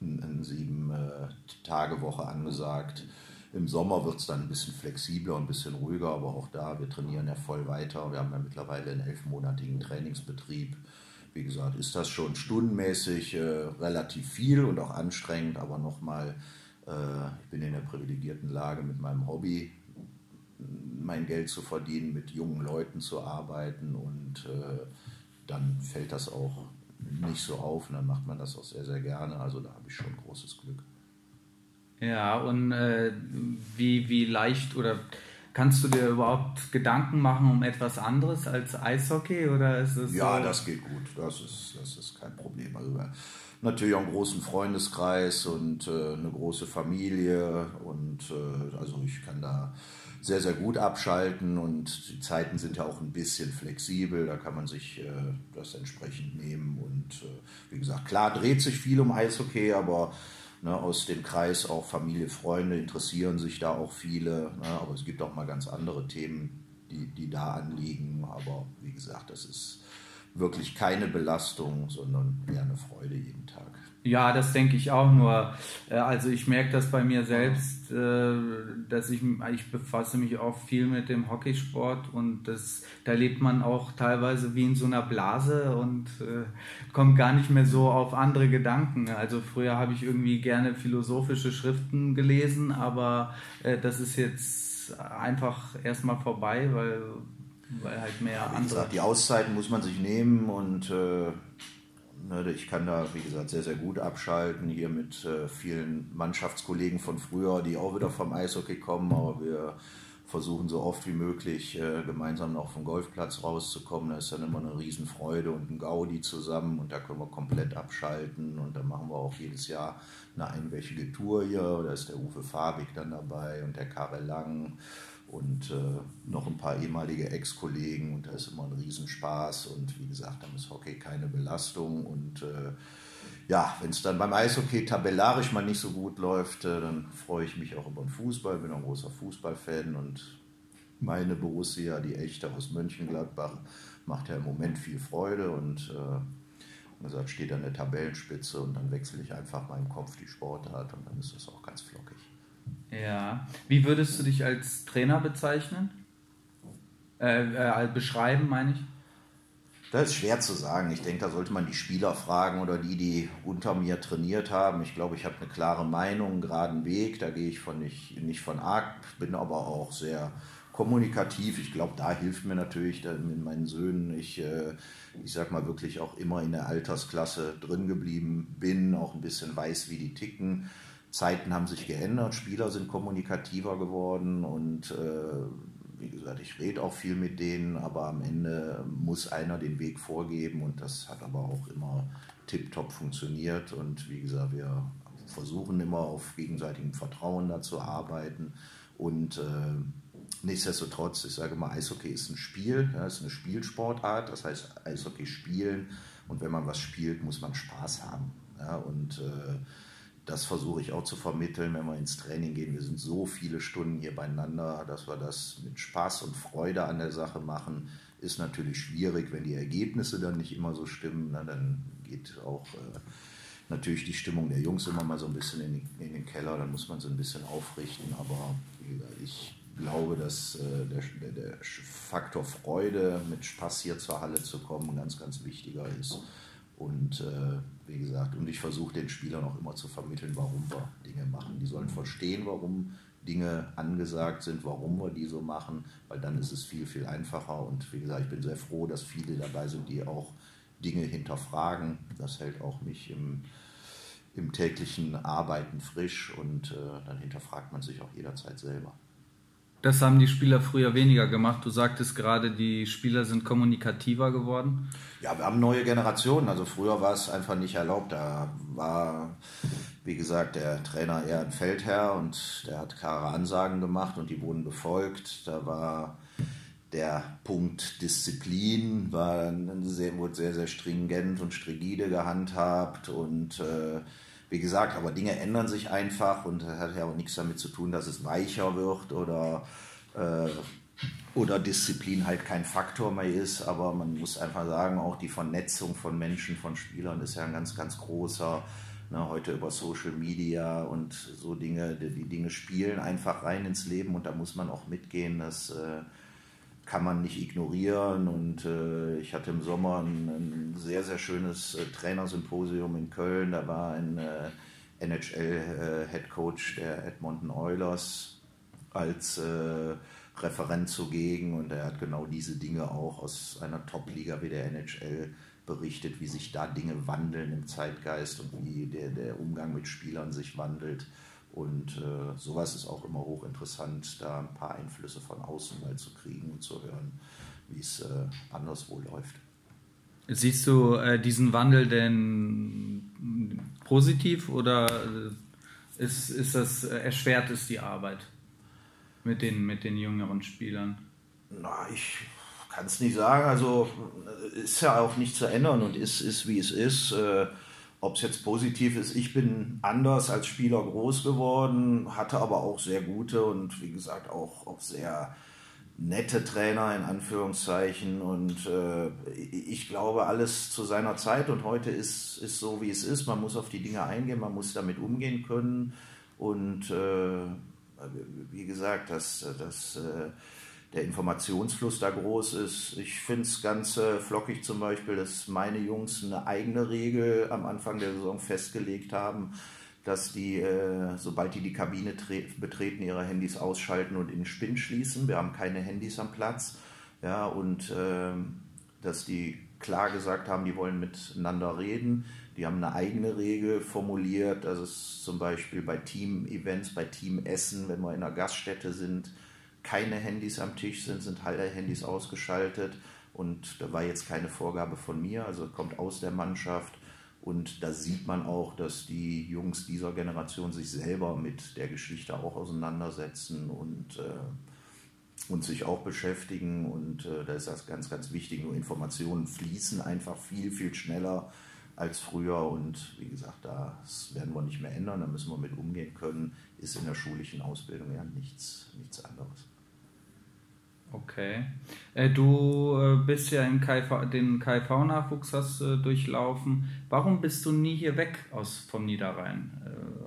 eine sieben äh, angesagt. Im Sommer wird es dann ein bisschen flexibler und ein bisschen ruhiger, aber auch da, wir trainieren ja voll weiter. Wir haben ja mittlerweile einen elfmonatigen Trainingsbetrieb. Wie gesagt, ist das schon stundenmäßig äh, relativ viel und auch anstrengend, aber nochmal, ich bin in der privilegierten Lage, mit meinem Hobby mein Geld zu verdienen, mit jungen Leuten zu arbeiten und äh, dann fällt das auch nicht so auf und dann macht man das auch sehr, sehr gerne. Also da habe ich schon großes Glück. Ja, und äh, wie, wie leicht oder kannst du dir überhaupt Gedanken machen um etwas anderes als Eishockey oder ist es Ja, so? das geht gut. Das ist, das ist kein Problem. Also natürlich auch einen großen Freundeskreis und äh, eine große Familie und äh, also ich kann da sehr, sehr gut abschalten und die Zeiten sind ja auch ein bisschen flexibel, da kann man sich äh, das entsprechend nehmen und äh, wie gesagt, klar dreht sich viel um Eishockey, aber ne, aus dem Kreis auch Familie, Freunde interessieren sich da auch viele, ne, aber es gibt auch mal ganz andere Themen, die, die da anliegen, aber wie gesagt, das ist wirklich keine Belastung, sondern eher eine Freude jeden Tag. Ja, das denke ich auch nur. Äh, also ich merke das bei mir selbst, äh, dass ich, ich befasse mich auch viel mit dem Hockeysport und das, da lebt man auch teilweise wie in so einer Blase und äh, kommt gar nicht mehr so auf andere Gedanken. Also früher habe ich irgendwie gerne philosophische Schriften gelesen, aber das ist jetzt einfach erstmal vorbei, weil, weil halt mehr andere... Gesagt, die Auszeiten muss man sich nehmen und... Äh Ne, ich kann da, wie gesagt, sehr, sehr gut abschalten. Hier mit äh, vielen Mannschaftskollegen von früher, die auch wieder vom Eishockey kommen, aber wir versuchen so oft wie möglich äh, gemeinsam noch vom Golfplatz rauszukommen. Da ist dann immer eine Riesenfreude und ein Gaudi zusammen und da können wir komplett abschalten und dann machen wir auch jedes Jahr eine einwöchige Tour hier. Da ist der Uwe Fabik dann dabei und der Karel Lang und äh, noch ein paar ehemalige Ex-Kollegen und da ist immer ein Riesenspaß und wie gesagt, dann ist Hockey keine Belastung und äh, ja, wenn es dann beim Eishockey tabellarisch mal nicht so gut läuft, äh, dann freue ich mich auch über den Fußball, bin ein großer Fußballfan und meine Borussia, die echte aus Mönchengladbach, macht ja im Moment viel Freude und äh, gesagt, steht an der Tabellenspitze und dann wechsle ich einfach mal im Kopf die Sportart und dann ist das auch ganz flockig. Ja. Wie würdest du dich als Trainer bezeichnen? Äh, äh, beschreiben, meine ich? Das ist schwer zu sagen. Ich denke, da sollte man die Spieler fragen oder die, die unter mir trainiert haben. Ich glaube, ich habe eine klare Meinung, einen geraden Weg. Da gehe ich von nicht, nicht von arg, bin aber auch sehr kommunikativ. Ich glaube, da hilft mir natürlich mit meinen Söhnen. Ich, äh, ich sag mal, wirklich auch immer in der Altersklasse drin geblieben bin, auch ein bisschen weiß, wie die ticken. Zeiten haben sich geändert, Spieler sind kommunikativer geworden und äh, wie gesagt, ich rede auch viel mit denen, aber am Ende muss einer den Weg vorgeben und das hat aber auch immer tiptop funktioniert und wie gesagt, wir versuchen immer auf gegenseitigem Vertrauen da zu arbeiten und äh, nichtsdestotrotz, ich sage mal, Eishockey ist ein Spiel, ja, ist eine Spielsportart, das heißt Eishockey spielen und wenn man was spielt, muss man Spaß haben ja, und äh, das versuche ich auch zu vermitteln, wenn wir ins Training gehen. Wir sind so viele Stunden hier beieinander, dass wir das mit Spaß und Freude an der Sache machen. Ist natürlich schwierig, wenn die Ergebnisse dann nicht immer so stimmen. Na, dann geht auch äh, natürlich die Stimmung der Jungs immer mal so ein bisschen in, in, den Keller. Dann muss man so ein bisschen aufrichten. Aber ich glaube, dass äh, der, der Faktor Freude, mit Spaß hier zur Halle zu kommen, ganz, ganz wichtiger ist. Und äh, wie gesagt, und ich versuche den Spielern auch immer zu vermitteln, warum wir Dinge machen. Die sollen verstehen, warum Dinge angesagt sind, warum wir die so machen, weil dann ist es viel, viel einfacher. Und wie gesagt, ich bin sehr froh, dass viele dabei sind, die auch Dinge hinterfragen. Das hält auch mich im, im täglichen Arbeiten frisch und äh, dann hinterfragt man sich auch jederzeit selber. Das haben die Spieler früher weniger gemacht. Du sagtest gerade, die Spieler sind kommunikativer geworden. Ja, wir haben neue Generationen. Also früher war es einfach nicht erlaubt. Da war, wie gesagt, der Trainer eher ein Feldherr und der hat klare Ansagen gemacht und die wurden befolgt. Da war der Punkt Disziplin war sehr, wurde sehr, sehr stringent und strigide gehandhabt und äh, wie gesagt, aber Dinge ändern sich einfach und das hat ja auch nichts damit zu tun, dass es weicher wird oder, äh, oder Disziplin halt kein Faktor mehr ist, aber man muss einfach sagen, auch die Vernetzung von Menschen, von Spielern ist ja ein ganz, ganz großer Ne, heute über Social Media und so Dinge, die, die, Dinge spielen einfach rein ins Leben und da muss man auch mitgehen. Das äh, kann man nicht ignorieren. Und äh, ich hatte im Sommer ein, ein sehr, sehr schönes äh, Trainersymposium in Köln. Da war ein äh, NHL-Head äh, Coach der Edmonton Oilers als äh, Referent zugegen und er hat genau diese Dinge auch aus einer Top-Liga wie der NHL berichtet, wie sich da Dinge wandeln im Zeitgeist und wie der, der Umgang mit Spielern sich wandelt. Und äh, sowas ist auch immer hochinteressant, da ein paar Einflüsse von außen mal zu kriegen und zu hören, wie es äh, anderswo läuft. Siehst du äh, diesen Wandel denn positiv oder äh, ist, ist das äh, erschwert es die Arbeit mit den, mit den jüngeren Spielern? Na, ich kann es nicht sagen. Also ist ja auch nicht zu ändern und ist, ist wie es ist. Ob es jetzt positiv ist, ich bin anders als Spieler groß geworden, hatte aber auch sehr gute und wie gesagt auch, auch sehr nette Trainer in Anführungszeichen. Und äh, ich glaube, alles zu seiner Zeit und heute ist, ist so, wie es ist. Man muss auf die Dinge eingehen, man muss damit umgehen können. Und äh, wie gesagt, das, das äh, der Informationsfluss da groß ist. Ich finde es ganz äh, flockig zum Beispiel, dass meine Jungs eine eigene Regel am Anfang der Saison festgelegt haben, dass die, äh, sobald die die Kabine betreten, ihre Handys ausschalten und in den Spinn schließen. Wir haben keine Handys am Platz. Ja, und äh, dass die klar gesagt haben, die wollen miteinander reden. Die haben eine eigene Regel formuliert, dass es zum Beispiel bei Team-Events, bei Teamessen, wenn wir in einer Gaststätte sind, keine Handys am Tisch sind, sind alle Handys ausgeschaltet. Und da war jetzt keine Vorgabe von mir, also kommt aus der Mannschaft. Und da sieht man auch, dass die Jungs dieser Generation sich selber mit der Geschichte auch auseinandersetzen und, äh, und sich auch beschäftigen. Und äh, da ist das ganz, ganz wichtig. Nur Informationen fließen einfach viel, viel schneller als früher. Und wie gesagt, das werden wir nicht mehr ändern. Da müssen wir mit umgehen können. Ist in der schulischen Ausbildung ja nichts, nichts anderes. Okay. Äh, du äh, bist ja im KV, den KV-Nachwuchs hast äh, durchlaufen. Warum bist du nie hier weg aus vom Niederrhein?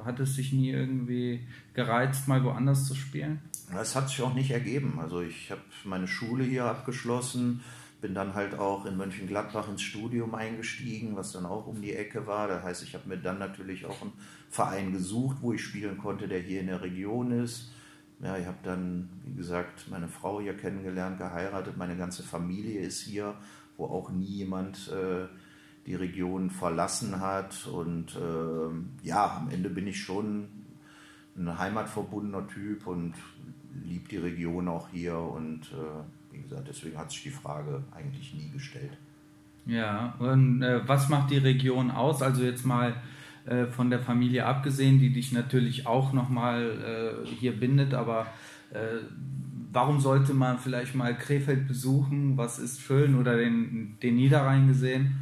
Hat es dich nie irgendwie gereizt, mal woanders zu spielen? Es hat sich auch nicht ergeben. Also ich habe meine Schule hier abgeschlossen, bin dann halt auch in Mönchengladbach ins Studium eingestiegen, was dann auch um die Ecke war. Das heißt, ich habe mir dann natürlich auch einen Verein gesucht, wo ich spielen konnte, der hier in der Region ist ja, ich habe dann, wie gesagt, meine Frau hier kennengelernt, geheiratet, meine ganze Familie ist hier, wo auch nie jemand äh, die Region verlassen hat. Und äh, ja, am Ende bin ich schon ein heimatverbundener Typ und liebe die Region auch hier. Und äh, wie gesagt, deswegen hat sich die Frage eigentlich nie gestellt. Ja, und äh, was macht die Region aus? Also jetzt mal äh, von der Familie abgesehen, die dich natürlich auch nochmal äh, hier bindet, aber äh, warum sollte man vielleicht mal Krefeld besuchen? Was ist schön oder den, den Niederrhein gesehen?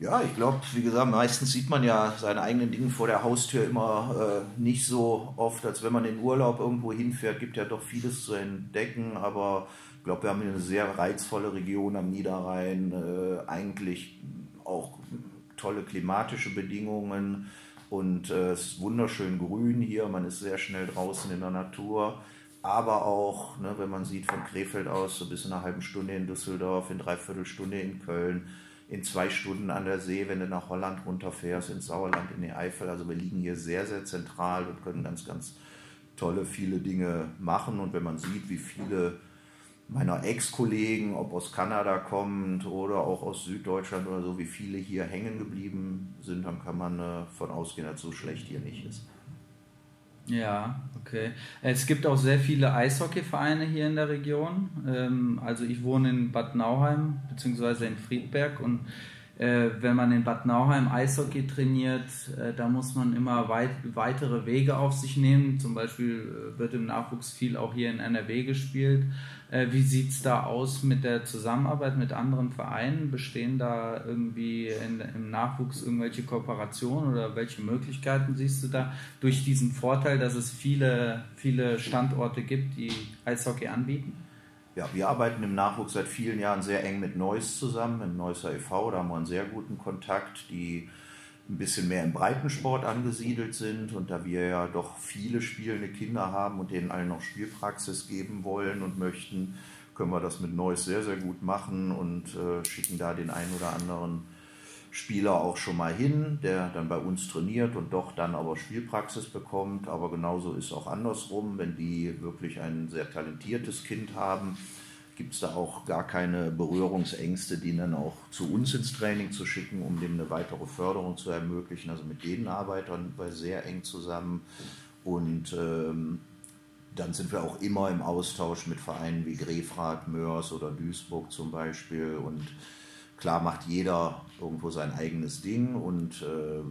Ja, ich glaube, wie gesagt, meistens sieht man ja seine eigenen Dinge vor der Haustür immer äh, nicht so oft, als wenn man in Urlaub irgendwo hinfährt. Gibt ja doch vieles zu entdecken, aber ich glaube, wir haben hier eine sehr reizvolle Region am Niederrhein. Äh, eigentlich auch tolle klimatische Bedingungen und äh, es ist wunderschön grün hier. Man ist sehr schnell draußen in der Natur. Aber auch, ne, wenn man sieht von Krefeld aus, so bis in einer halben Stunde in Düsseldorf, in dreiviertel Stunde in Köln, in zwei Stunden an der See, wenn du nach Holland runterfährst, ins Sauerland, in die Eifel. Also wir liegen hier sehr, sehr zentral und können ganz, ganz tolle, viele Dinge machen. Und wenn man sieht, wie viele meiner Ex-Kollegen, ob aus Kanada kommt oder auch aus Süddeutschland oder so, wie viele hier hängen geblieben sind, dann kann man äh, von ausgehen, dass so schlecht hier nicht ist. Ja, okay. Es gibt auch sehr viele Eishockeyvereine hier in der Region. Ähm, also ich wohne in Bad Nauheim bzw. in Friedberg und äh, wenn man in Bad Nauheim Eishockey trainiert, äh, da muss man immer weit, weitere Wege auf sich nehmen. Zum Beispiel äh, wird im Nachwuchs viel auch hier in NRW gespielt. Äh, wie sieht es da aus mit der Zusammenarbeit mit anderen Vereinen? Bestehen da irgendwie in, im Nachwuchs irgendwelche Kooperationen oder welche Möglichkeiten siehst du da durch diesen Vorteil, dass es viele, viele Standorte gibt, die Eishockey anbieten? Ja, wir arbeiten im Nachwuchs seit vielen Jahren sehr eng mit Neuss zusammen, im Neusser e.V., da haben wir einen sehr guten Kontakt, die ein bisschen mehr im Breitensport angesiedelt sind und da wir ja doch viele spielende Kinder haben und denen allen noch Spielpraxis geben wollen und möchten, können wir das mit Neuss sehr, sehr gut machen und äh, schicken da den einen oder anderen Spieler auch schon mal hin, der dann bei uns trainiert und doch dann aber Spielpraxis bekommt. Aber genauso ist auch andersrum, wenn die wirklich ein sehr talentiertes Kind haben, gibt es da auch gar keine Berührungsängste, die dann auch zu uns ins Training zu schicken, um dem eine weitere Förderung zu ermöglichen. Also mit denen arbeiten wir sehr eng zusammen. Und ähm, dann sind wir auch immer im Austausch mit Vereinen wie Grefrath, Mörs oder Duisburg zum Beispiel. Und Klar macht jeder irgendwo sein eigenes Ding und äh,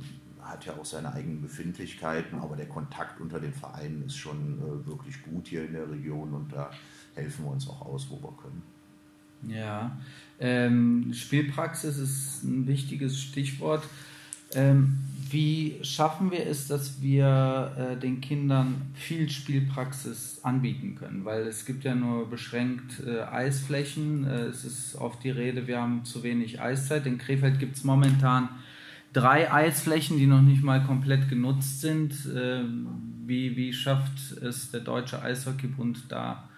hat ja auch seine eigenen Befindlichkeiten, aber der Kontakt unter den Vereinen ist schon äh, wirklich gut hier in der Region. Und da helfen wir uns auch aus, wo wir können. Ja, ähm, Spielpraxis ist ein wichtiges Stichwort. Ähm, wie schaffen wir es, dass wir äh, den Kindern viel Spielpraxis anbieten können? Weil es gibt ja nur beschränkt äh, Eisflächen. Äh, es ist oft die Rede, wir haben zu wenig Eiszeit. In Krefeld gibt es momentan drei Eisflächen, die noch nicht mal komplett genutzt sind. Ähm, wie, wie schafft es der Deutsche Eishockeybund da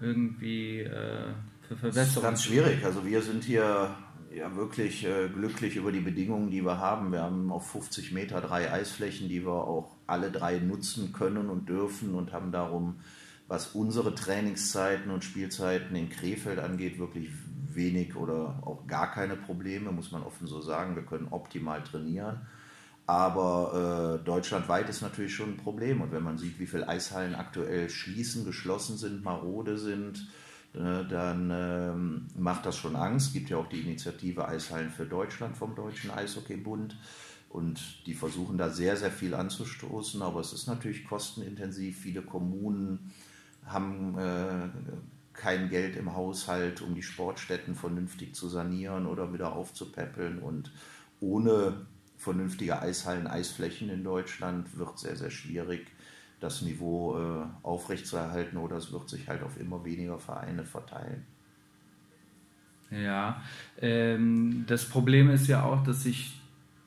irgendwie äh, für Verbesserungen? Das ist ganz schwierig. Also wir sind hier ja wirklich äh, glücklich über die Bedingungen, die wir haben. Wir haben auf 50 Meter drei Eisflächen, die wir auch alle drei nutzen können und dürfen und haben darum, was unsere Trainingszeiten und Spielzeiten in Krefeld angeht, wirklich wenig oder auch gar keine Probleme, muss man offen so sagen. Wir können optimal trainieren. Aber äh, deutschlandweit ist natürlich schon ein Problem. Und wenn man sieht, wie viele Eishallen aktuell schließen, geschlossen sind, marode sind, äh, dann ähm, macht das schon Angst. Es gibt ja auch die Initiative Eishallen für Deutschland vom Deutschen Eishockeybund. Und die versuchen da sehr, sehr viel anzustoßen. Aber es ist natürlich kostenintensiv. Viele Kommunen haben äh, kein Geld im Haushalt, um die Sportstätten vernünftig zu sanieren oder wieder aufzupäppeln. Und ohne vernünftige Eishallen, Eisflächen in Deutschland wird sehr, sehr schwierig, das Niveau äh, aufrechtzuerhalten oder es wird sich halt auf immer weniger Vereine verteilen. Ja, ähm, das Problem ist ja auch, dass sich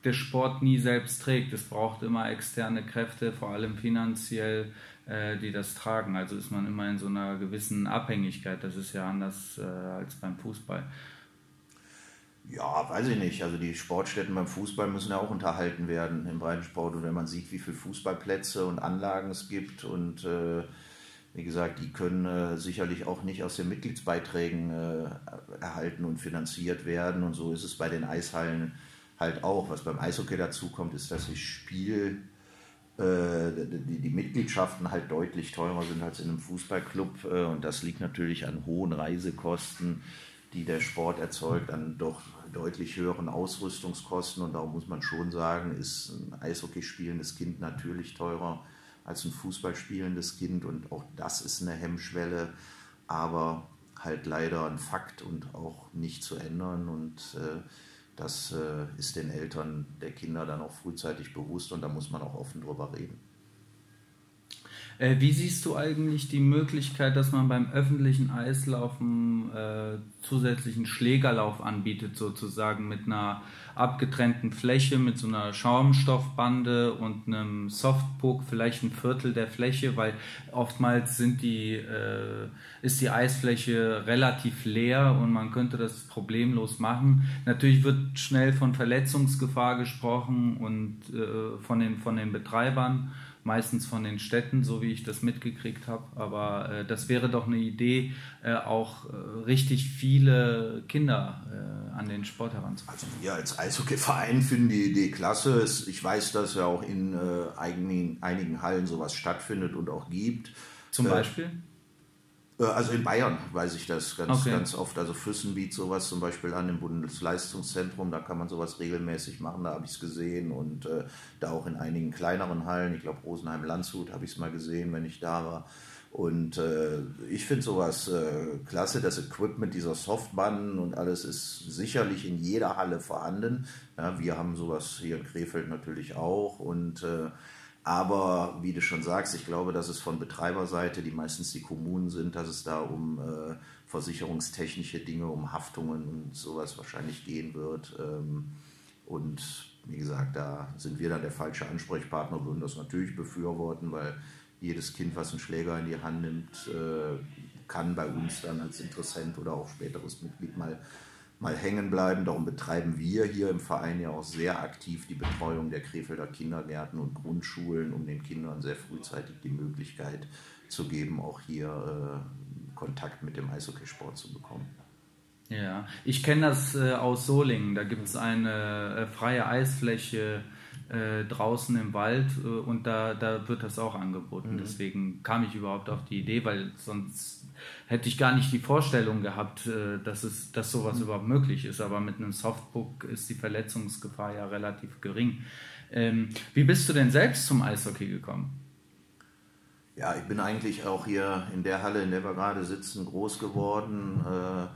der Sport nie selbst trägt. Es braucht immer externe Kräfte, vor allem finanziell, äh, die das tragen. Also ist man immer in so einer gewissen Abhängigkeit. Das ist ja anders äh, als beim Fußball. Ja, weiß ich nicht. Also die Sportstätten beim Fußball müssen ja auch unterhalten werden im Breitensport. Und wenn man sieht, wie viele Fußballplätze und Anlagen es gibt und äh, wie gesagt, die können äh, sicherlich auch nicht aus den Mitgliedsbeiträgen äh, erhalten und finanziert werden. Und so ist es bei den Eishallen halt auch. Was beim Eishockey dazu kommt, ist, dass das Spiel, äh, die, die, Mitgliedschaften halt deutlich teurer sind als in einem Fußballclub. Äh, und das liegt natürlich an hohen Reisekosten die der Sport erzeugt, an doch deutlich höheren Ausrüstungskosten. Und darum muss man schon sagen, ist ein Eishockey spielendes Kind natürlich teurer als ein Fußball spielendes Kind. Und auch das ist eine Hemmschwelle, aber halt leider ein Fakt und auch nicht zu ändern. Und äh, das äh, ist den Eltern der Kinder dann auch frühzeitig bewusst und da muss man auch offen drüber reden. Äh, wie siehst du eigentlich die Möglichkeit, dass man beim öffentlichen Eislaufen äh, zusätzlichen Schlägerlauf anbietet, sozusagen mit einer abgetrennten Fläche, mit so einer Schaumstoffbande und einem Softpuck, vielleicht ein Viertel der Fläche, weil oftmals sind die, äh, ist die Eisfläche relativ leer und man könnte das problemlos machen. Natürlich wird schnell von Verletzungsgefahr gesprochen und äh, von, den, von den Betreibern meistens von den Städten, so wie ich das mitgekriegt habe. Aber äh, das wäre doch eine Idee, äh, auch äh, richtig viele Kinder äh, an den Sport heranzuführen. Also wir als Eishockeyverein finden die Idee klasse. Ich weiß, dass ja auch in äh, einigen, einigen Hallen sowas stattfindet und auch gibt. Zum Beispiel? Äh, also in Bayern weiß ich das ganz, okay. ganz oft. Also Füssen bietet sowas zum Beispiel an im Bundesleistungszentrum. Da kann man sowas regelmäßig machen. Da habe ich es gesehen. Und äh, da auch in einigen kleineren Hallen. Ich glaube, Rosenheim-Landshut habe ich es mal gesehen, wenn ich da war. Und äh, ich finde sowas äh, klasse. Das Equipment dieser Softbannen und alles ist sicherlich in jeder Halle vorhanden. Ja, wir haben sowas hier in Krefeld natürlich auch. Und äh, aber wie du schon sagst, ich glaube, dass es von Betreiberseite, die meistens die Kommunen sind, dass es da um äh, versicherungstechnische Dinge, um Haftungen und sowas wahrscheinlich gehen wird. Ähm, und wie gesagt, da sind wir dann der falsche Ansprechpartner, würden das natürlich befürworten, weil jedes Kind, was einen Schläger in die Hand nimmt, äh, kann bei uns dann als Interessent oder auch späteres Mitglied mal, mal hängen bleiben. Darum betreiben wir hier im Verein ja auch sehr aktiv die Betreuung der Krefelder Kindergärten und Grundschulen, um den Kindern sehr frühzeitig die Möglichkeit zu geben, auch hier äh, Kontakt mit dem Eishockeysport zu bekommen. Ja, ich kenne das äh, aus Solingen. Da gibt es eine äh, freie Eisfläche äh, draußen im Wald äh, und da, da wird das auch angeboten. Mhm. Deswegen kam ich überhaupt auf die Idee, weil sonst hätte ich gar nicht die Vorstellung gehabt, äh, dass, es, dass sowas mhm. überhaupt möglich ist. Aber mit einem Softbook ist die Verletzungsgefahr ja relativ gering. Ähm, wie bist du denn selbst zum Eishockey gekommen? Ja, ich bin eigentlich auch hier in der Halle, in der wir gerade sitzen, groß geworden. Äh,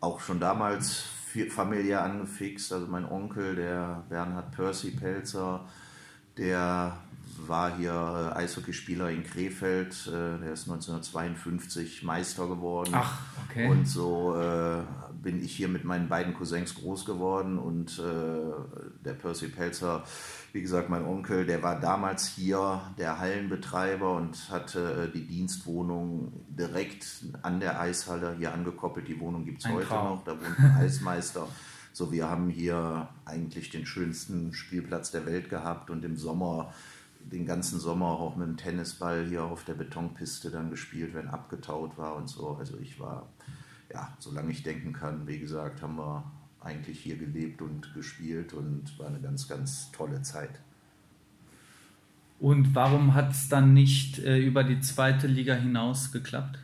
auch schon damals familiär angefixt. Also mein Onkel, der Bernhard Percy Pelzer, der war hier äh, Eishockeyspieler in Krefeld. Äh, der ist 1952 Meister geworden. Ach, okay. Und so äh, bin ich hier mit meinen beiden Cousins groß geworden. Und äh, der Percy Pelzer wie gesagt, mein Onkel, der war damals hier der Hallenbetreiber und hatte die Dienstwohnung direkt an der Eishalle hier angekoppelt. Die Wohnung gibt es heute Traum. noch, da wohnt ein Eismeister. So, wir haben hier eigentlich den schönsten Spielplatz der Welt gehabt und im Sommer, den ganzen Sommer auch mit dem Tennisball hier auf der Betonpiste dann gespielt, wenn abgetaut war und so. Also ich war, ja, solange ich denken kann, wie gesagt, haben wir eigentlich hier gelebt und gespielt und war eine ganz, ganz tolle Zeit. Und warum hat es dann nicht äh, über die zweite Liga hinaus geklappt?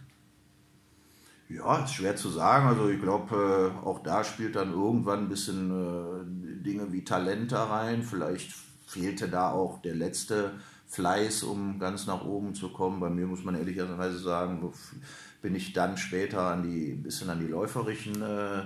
Ja, ist schwer zu sagen. Also ich glaube, äh, auch da spielt dann irgendwann ein bisschen äh, Dinge wie Talent da rein. Vielleicht fehlte da auch der letzte Fleiß, um ganz nach oben zu kommen. Bei mir muss man ehrlicherweise sagen, bin ich dann später an die, ein bisschen an die läuferischen äh,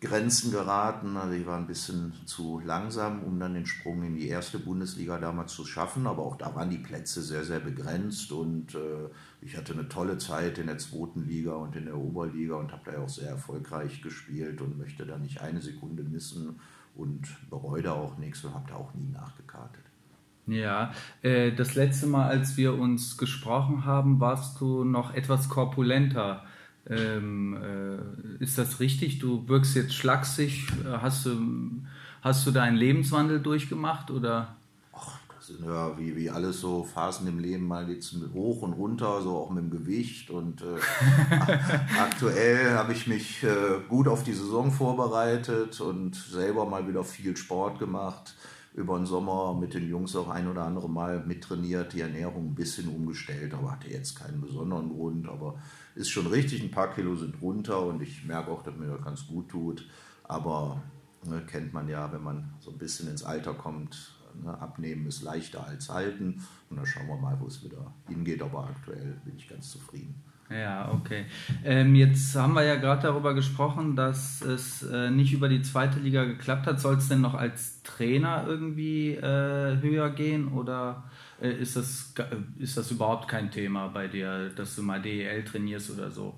Grenzen geraten. Also ich war ein bisschen zu langsam, um dann den Sprung in die erste Bundesliga damals zu schaffen. Aber auch da waren die Plätze sehr, sehr begrenzt und äh, ich hatte eine tolle Zeit in der zweiten Liga und in der Oberliga und habe da ja auch sehr erfolgreich gespielt und möchte da nicht eine Sekunde missen und bereue da auch nichts und habe da auch nie nachgekartet. Ja, äh, das letzte Mal, als wir uns gesprochen haben, warst du noch etwas korpulenter. Ähm, äh, ist das richtig? Du wirkst jetzt schlaksig. Hast du, hast du deinen Lebenswandel durchgemacht oder? Ja wie, wie alles so Phasen im Leben, mal geht's hoch und runter, so auch mit dem Gewicht. Und äh, aktuell habe ich mich äh, gut auf die Saison vorbereitet und selber mal wieder viel Sport gemacht über den Sommer mit den Jungs auch ein oder andere Mal mittrainiert, die Ernährung ein bisschen umgestellt, aber hatte jetzt keinen besonderen Grund. Aber ist schon richtig, ein paar Kilo sind runter und ich merke auch, dass mir das ganz gut tut. Aber ne, kennt man ja, wenn man so ein bisschen ins Alter kommt, abnehmen ist leichter als halten. Und dann schauen wir mal, wo es wieder hingeht. Aber aktuell bin ich ganz zufrieden. Ja, okay. Ähm, jetzt haben wir ja gerade darüber gesprochen, dass es äh, nicht über die zweite Liga geklappt hat. Soll es denn noch als Trainer irgendwie äh, höher gehen oder äh, ist, das, ist das überhaupt kein Thema bei dir, dass du mal DEL trainierst oder so?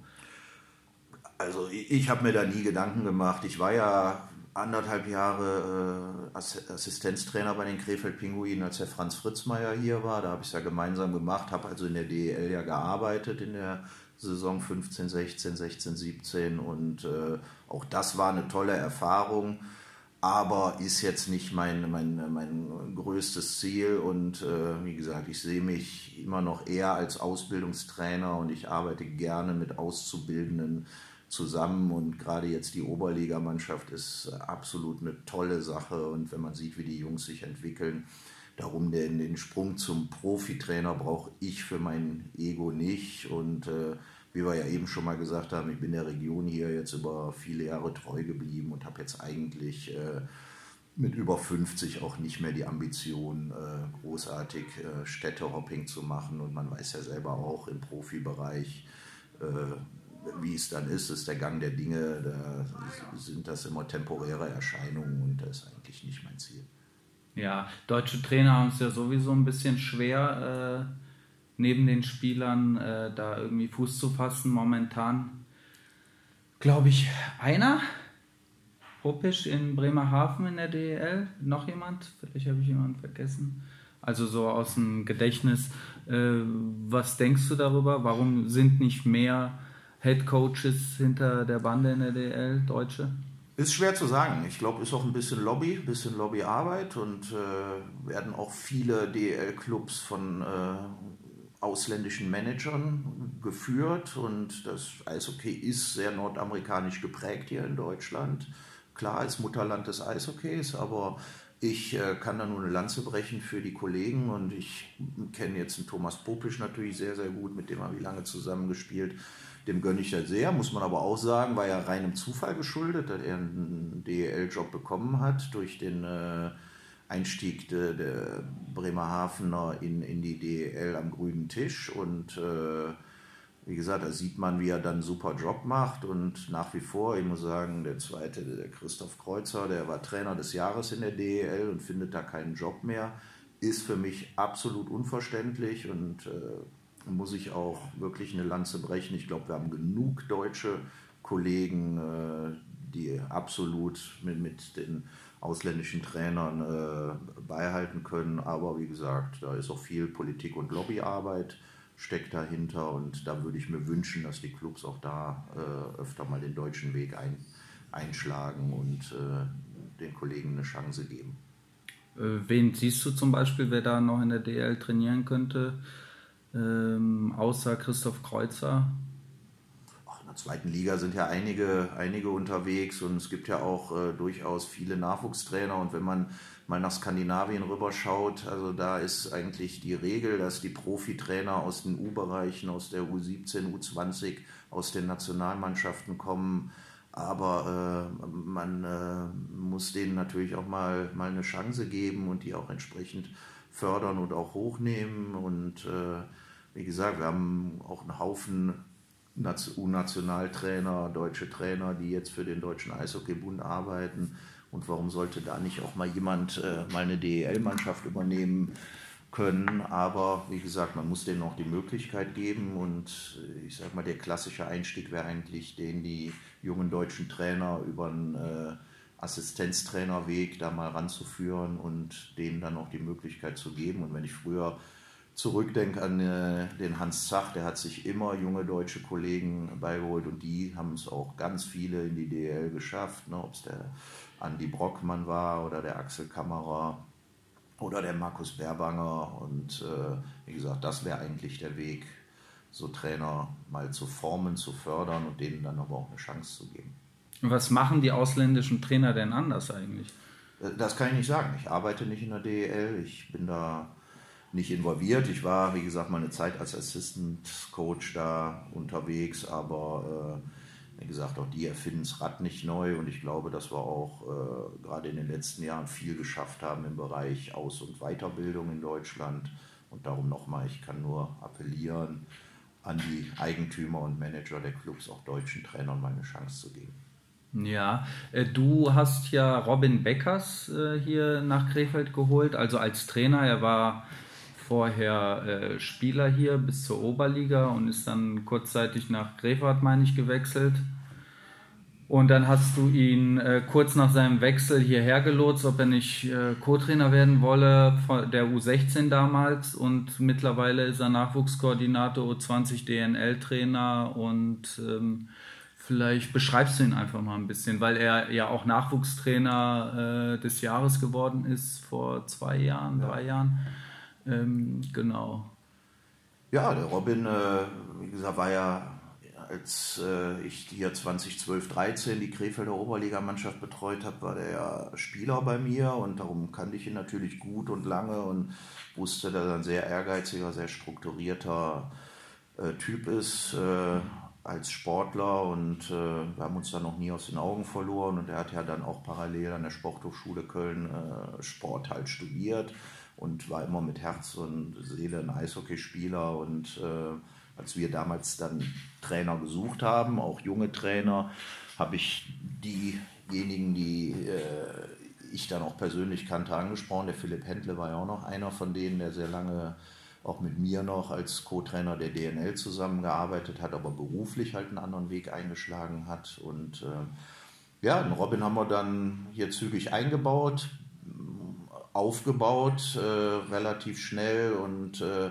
Also ich, ich habe mir da nie Gedanken gemacht. Ich war ja anderthalb Jahre äh, Assistenztrainer bei den Krefeld Pinguinen, als der Franz Fritzmeier hier war. Da habe ich es ja gemeinsam gemacht, habe also in der DEL ja gearbeitet in der Saison 15, 16, 16, 17 und äh, auch das war eine tolle Erfahrung, aber ist jetzt nicht mein, mein, mein größtes Ziel und äh, wie gesagt, ich sehe mich immer noch eher als Ausbildungstrainer und ich arbeite gerne mit Auszubildenden zusammen und gerade jetzt die Oberligamannschaft ist absolut eine tolle Sache und wenn man sieht, wie die Jungs sich entwickeln, darum den, den Sprung zum Profitrainer brauche ich für mein Ego nicht und äh, wie wir ja eben schon mal gesagt haben, ich bin der Region hier jetzt über viele Jahre treu geblieben und habe jetzt eigentlich äh, mit über 50 auch nicht mehr die Ambition, äh, großartig äh, Städtehopping zu machen. Und man weiß ja selber auch im Profibereich, äh, wie es dann ist, ist der Gang der Dinge, da sind das immer temporäre Erscheinungen und das ist eigentlich nicht mein Ziel. Ja, deutsche Trainer haben es ja sowieso ein bisschen schwer, äh, neben den Spielern äh, da irgendwie Fuß zu fassen. Momentan, glaube ich, einer. Hoppisch in Bremerhaven in der DEL. Noch jemand? Vielleicht habe ich jemanden vergessen. Also so aus dem Gedächtnis. Äh, was denkst du darüber? Warum sind nicht mehr Head Coaches hinter der Bande in der DL, Deutsche? Ist schwer zu sagen. Ich glaube, ist auch ein bisschen Lobby, ein bisschen Lobbyarbeit und äh, werden auch viele DL-Clubs von äh, ausländischen Managern geführt und das Eishockey ist sehr nordamerikanisch geprägt hier in Deutschland. Klar, als Mutterland des Eishockeys, aber ich äh, kann da nur eine Lanze brechen für die Kollegen und ich kenne jetzt einen Thomas Popisch natürlich sehr, sehr gut, mit dem habe ich lange zusammengespielt. Dem gönne ich ja sehr, muss man aber auch sagen, war ja reinem Zufall geschuldet, dass er einen DEL-Job bekommen hat durch den äh, Einstieg de, der Bremerhavener in, in die DEL am grünen Tisch. Und äh, wie gesagt, da sieht man, wie er dann einen super Job macht. Und nach wie vor, ich muss sagen, der zweite, der Christoph Kreuzer, der war Trainer des Jahres in der DEL und findet da keinen Job mehr, ist für mich absolut unverständlich und äh, muss ich auch wirklich eine Lanze brechen. Ich glaube, wir haben genug deutsche Kollegen, äh, die absolut mit, mit den ausländischen Trainern äh, beihalten können. Aber wie gesagt, da ist auch viel Politik und Lobbyarbeit steckt dahinter und da würde ich mir wünschen, dass die Clubs auch da äh, öfter mal den deutschen Weg ein, einschlagen und den Kollegen eine Chance geben. Wen siehst du zum Beispiel, wer da noch in der DL trainieren könnte? Ähm, außer Christoph Kreuzer? Ach, in der zweiten Liga sind ja einige, einige unterwegs und es gibt ja auch äh, durchaus viele Nachwuchstrainer. Und wenn man mal nach Skandinavien rüberschaut, also da ist eigentlich die Regel, dass die Profitrainer aus den U-Bereichen, aus der U17, U20, aus den Nationalmannschaften kommen. Aber äh, man äh, muss denen natürlich auch mal, mal eine Chance geben und die auch entsprechend fördern und auch hochnehmen. Und äh, wie gesagt, wir haben auch einen Haufen U-Nationaltrainer, deutsche Trainer, die jetzt für den Deutschen Eishockeybund arbeiten. Und warum sollte da nicht auch mal jemand äh, mal eine DEL-Mannschaft übernehmen können? Aber wie gesagt, man muss denen auch die Möglichkeit geben. Und äh, ich sage mal, der klassische Einstieg wäre eigentlich, den die jungen deutschen Trainer über einen äh, Assistenztrainerweg da mal ranzuführen und denen dann auch die Möglichkeit zu geben. Und wenn ich früher zurückdenke an äh, den Hans Zach, der hat sich immer junge deutsche Kollegen beigeholt und die haben es auch ganz viele in die DL geschafft, ne, ob es der Andi Brockmann war oder der Axel Kammerer oder der Markus Berbanger. Und äh, wie gesagt, das wäre eigentlich der Weg, so Trainer mal zu formen, zu fördern und denen dann aber auch eine Chance zu geben. Was machen die ausländischen Trainer denn anders eigentlich? Äh, das kann ich nicht sagen. Ich arbeite nicht in der DEL. Ich bin da nicht involviert. Ich war, wie gesagt, mal eine Zeit als Assistant Coach da unterwegs, aber äh, wie gesagt, auch die erfinden das Rad nicht neu und ich glaube, dass wir auch äh, gerade in den letzten Jahren viel geschafft haben im Bereich Aus- und Weiterbildung in Deutschland. Und darum nochmal, ich kann nur appellieren an die Eigentümer und Manager der Clubs, auch deutschen Trainern mal eine Chance zu geben. Ja, äh, du hast ja Robin Beckers äh, hier nach Krefeld geholt, also als Trainer. Er war vorher äh, Spieler hier bis zur Oberliga und ist dann kurzzeitig nach Krefeld, meine ich, gewechselt. Und dann hast du ihn kurz nach seinem Wechsel hierher gelotst, ob er nicht Co-Trainer werden wolle, der U16 damals. Und mittlerweile ist er Nachwuchskoordinator, U20 DNL-Trainer und ähm, Vielleicht beschreibst du ihn einfach mal ein bisschen, weil er ja auch Nachwuchstrainer äh, des Jahres geworden ist vor zwei Jahren, ja. drei Jahren. Ähm, genau. Ja, der Robin, äh, wie gesagt, war ja, als äh, ich hier 2012, 13 die Krefelder Oberligamannschaft betreut habe, war der ja Spieler bei mir und darum kannte ich ihn natürlich gut und lange und wusste, dass er ein sehr ehrgeiziger, sehr strukturierter äh, Typ ist äh, als Sportler und äh, wir haben uns da noch nie aus den Augen verloren und er hat ja dann auch parallel an der Sporthochschule Köln äh, Sport halt studiert und war immer mit Herz und Seele ein Eishockeyspieler und äh, als wir damals dann Trainer gesucht haben, auch junge Trainer, habe ich diejenigen, die äh, ich dann auch persönlich kannte, angesprochen. Der Philipp Händle war ja auch noch einer von denen, der sehr lange auch mit mir noch als Co-Trainer der DNL zusammengearbeitet hat, aber beruflich halt einen anderen Weg eingeschlagen hat. Und äh, ja, den Robin haben wir dann hier zügig eingebaut, aufgebaut, äh, relativ schnell und äh,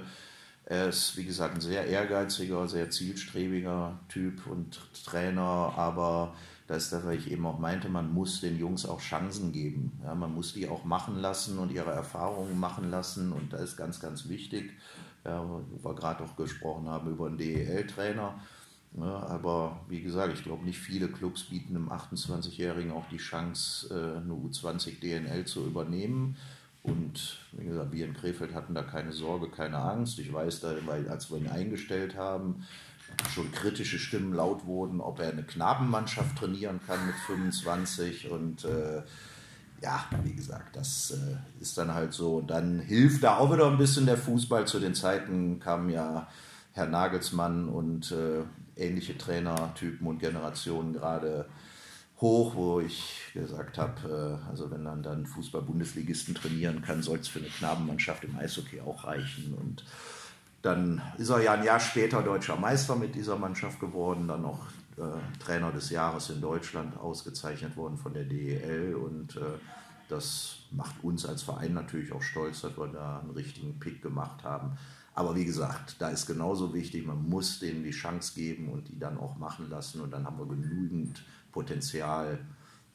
er ist, wie gesagt, ein sehr ehrgeiziger, sehr zielstrebiger Typ und Trainer, aber das ist das, was ich eben auch meinte, man muss den Jungs auch Chancen geben. Ja, man muss die auch machen lassen und ihre Erfahrungen machen lassen und das ist ganz, ganz wichtig. Ja, wo wir gerade auch gesprochen haben über einen DEL-Trainer. Ja, aber wie gesagt, ich glaube, nicht viele Clubs bieten einem 28-Jährigen auch die Chance, äh, eine U20 DNL zu übernehmen. Und wie gesagt, wir in Krefeld hatten da keine Sorge, keine Angst. Ich weiß da, weil als wir ihn eingestellt haben, schon kritische Stimmen laut wurden, ob er eine Knabenmannschaft trainieren kann mit 25 und äh, ja, wie gesagt, das äh, ist dann halt so. Und dann hilft da auch wieder ein bisschen der Fußball. Zu den Zeiten kamen ja Herr Nagelsmann und äh, ähnliche Trainertypen und Generationen gerade hoch, wo ich gesagt habe, äh, also wenn man dann Fußball-Bundesligisten trainieren kann, soll es für eine Knabenmannschaft im Eishockey auch reichen. Und dann ist er ja ein Jahr später deutscher Meister mit dieser Mannschaft geworden, dann noch äh, Trainer des Jahres in Deutschland ausgezeichnet worden von der DEL und äh, das macht uns als Verein natürlich auch stolz, dass wir da einen richtigen Pick gemacht haben. Aber wie gesagt, da ist genauso wichtig, man muss denen die Chance geben und die dann auch machen lassen und dann haben wir genügend Potenzial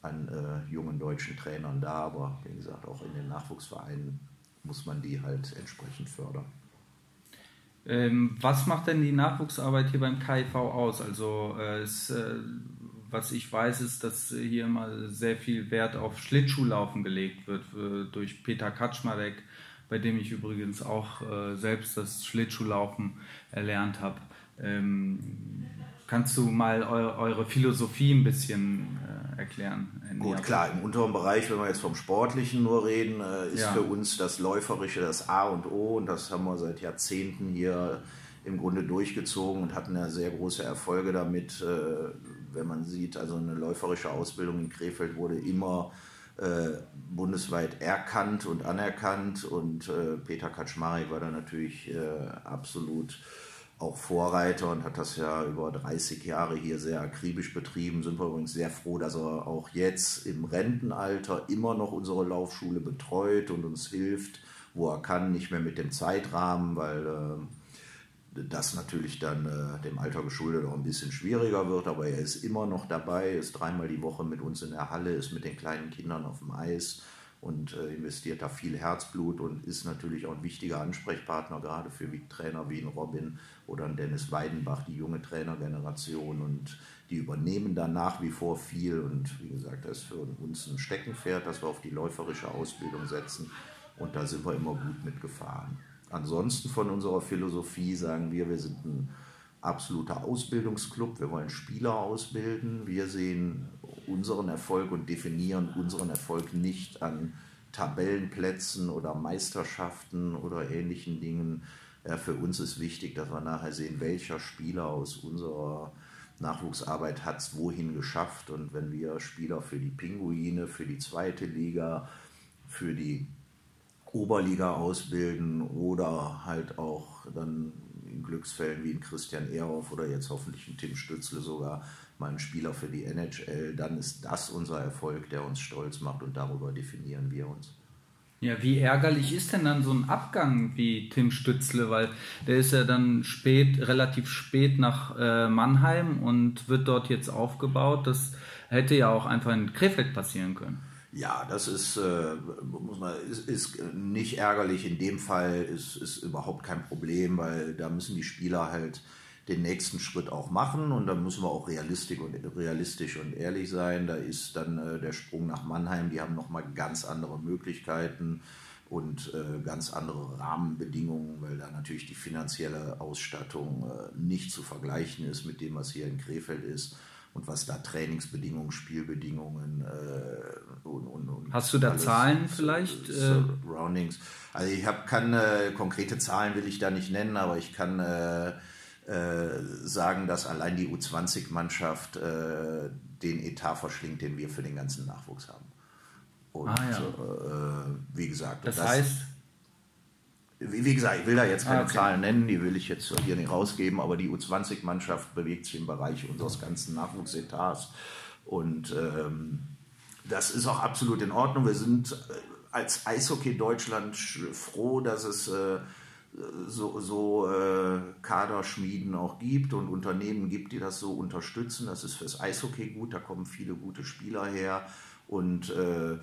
an äh, jungen deutschen Trainern da. Aber wie gesagt, auch in den Nachwuchsvereinen muss man die halt entsprechend fördern. Ähm, was macht denn die Nachwuchsarbeit hier beim KIV aus? Also äh, es, äh, was ich weiß, ist, dass hier mal sehr viel Wert auf Schlittschuhlaufen gelegt wird äh, durch Peter Kaczmarek, bei dem ich übrigens auch äh, selbst das Schlittschuhlaufen erlernt habe. Ähm, kannst du mal eu eure Philosophie ein bisschen äh, erklären? Gut, klar, im unteren Bereich, wenn wir jetzt vom Sportlichen nur reden, äh, ist ja. für uns das Läuferische das A und O und das haben wir seit Jahrzehnten hier im Grunde durchgezogen und hatten ja sehr große Erfolge damit. Äh, wenn man sieht, also eine läuferische Ausbildung in Krefeld wurde immer äh, bundesweit erkannt und anerkannt und äh, Peter Kaczmarek war da natürlich äh, absolut auch Vorreiter und hat das ja über 30 Jahre hier sehr akribisch betrieben. Sind wir übrigens sehr froh, dass er auch jetzt im Rentenalter immer noch unsere Laufschule betreut und uns hilft, wo er kann, nicht mehr mit dem Zeitrahmen, weil äh, das natürlich dann äh, dem Alter geschuldet auch ein bisschen schwieriger wird. Aber er ist immer noch dabei, ist dreimal die Woche mit uns in der Halle, ist mit den kleinen Kindern auf dem Eis und äh, investiert da viel Herzblut und ist natürlich auch ein wichtiger Ansprechpartner, gerade für Trainer wie ein Robin oder ein Dennis Weidenbach, die junge Trainergeneration. Und die übernehmen da nach wie vor viel. Und wie gesagt, das ist für uns ein Steckenpferd, dass wir auf die läuferische Ausbildung setzen. Und da sind wir immer gut mitgefahren. Ansonsten von unserer Philosophie sagen wir, wir sind ein absoluter Ausbildungsclub. Wir wollen Spieler ausbilden. Wir sehen unseren Erfolg und definieren unseren Erfolg nicht an Tabellenplätzen oder Meisterschaften oder ähnlichen Dingen. Ja, für uns ist wichtig, dass wir nachher sehen, welcher Spieler aus unserer Nachwuchsarbeit hat es wohin geschafft. Und wenn wir Spieler für die Pinguine, für die zweite Liga, für die Oberliga ausbilden oder halt auch dann in Glücksfällen wie in Christian Ehrhoff oder jetzt hoffentlich in Tim Stützle sogar mal ein Spieler für die NHL, dann ist das unser Erfolg, der uns stolz macht und darüber definieren wir uns. Ja, wie ärgerlich ist denn dann so ein Abgang wie Tim Stützle, weil der ist ja dann spät, relativ spät nach äh, Mannheim und wird dort jetzt aufgebaut. Das hätte ja auch einfach in Krefeld passieren können. Ja, das ist, äh, muss man, ist, ist, nicht ärgerlich. In dem Fall ist, ist überhaupt kein Problem, weil da müssen die Spieler halt den nächsten Schritt auch machen und da müssen wir auch realistisch und, realistisch und ehrlich sein. Da ist dann äh, der Sprung nach Mannheim, die haben nochmal ganz andere Möglichkeiten und äh, ganz andere Rahmenbedingungen, weil da natürlich die finanzielle Ausstattung äh, nicht zu vergleichen ist mit dem, was hier in Krefeld ist und was da Trainingsbedingungen, Spielbedingungen äh, und, und, und, Hast du da alles, Zahlen vielleicht? Surroundings. Also ich habe keine konkrete Zahlen will ich da nicht nennen, aber ich kann äh, äh, sagen, dass allein die U20-Mannschaft äh, den Etat verschlingt, den wir für den ganzen Nachwuchs haben. Und ah, ja. äh, wie gesagt, das, das heißt. Wie, gesagt, ich will da jetzt keine okay. Zahlen nennen, die will ich jetzt hier nicht rausgeben, aber die U20-Mannschaft bewegt sich im Bereich unseres ganzen Nachwuchsetats. Und ähm, das ist auch absolut in Ordnung. Wir sind äh, als Eishockey Deutschland froh, dass es äh, so, so äh, Kaderschmieden auch gibt und Unternehmen gibt, die das so unterstützen. Das ist fürs Eishockey gut, da kommen viele gute Spieler her und äh,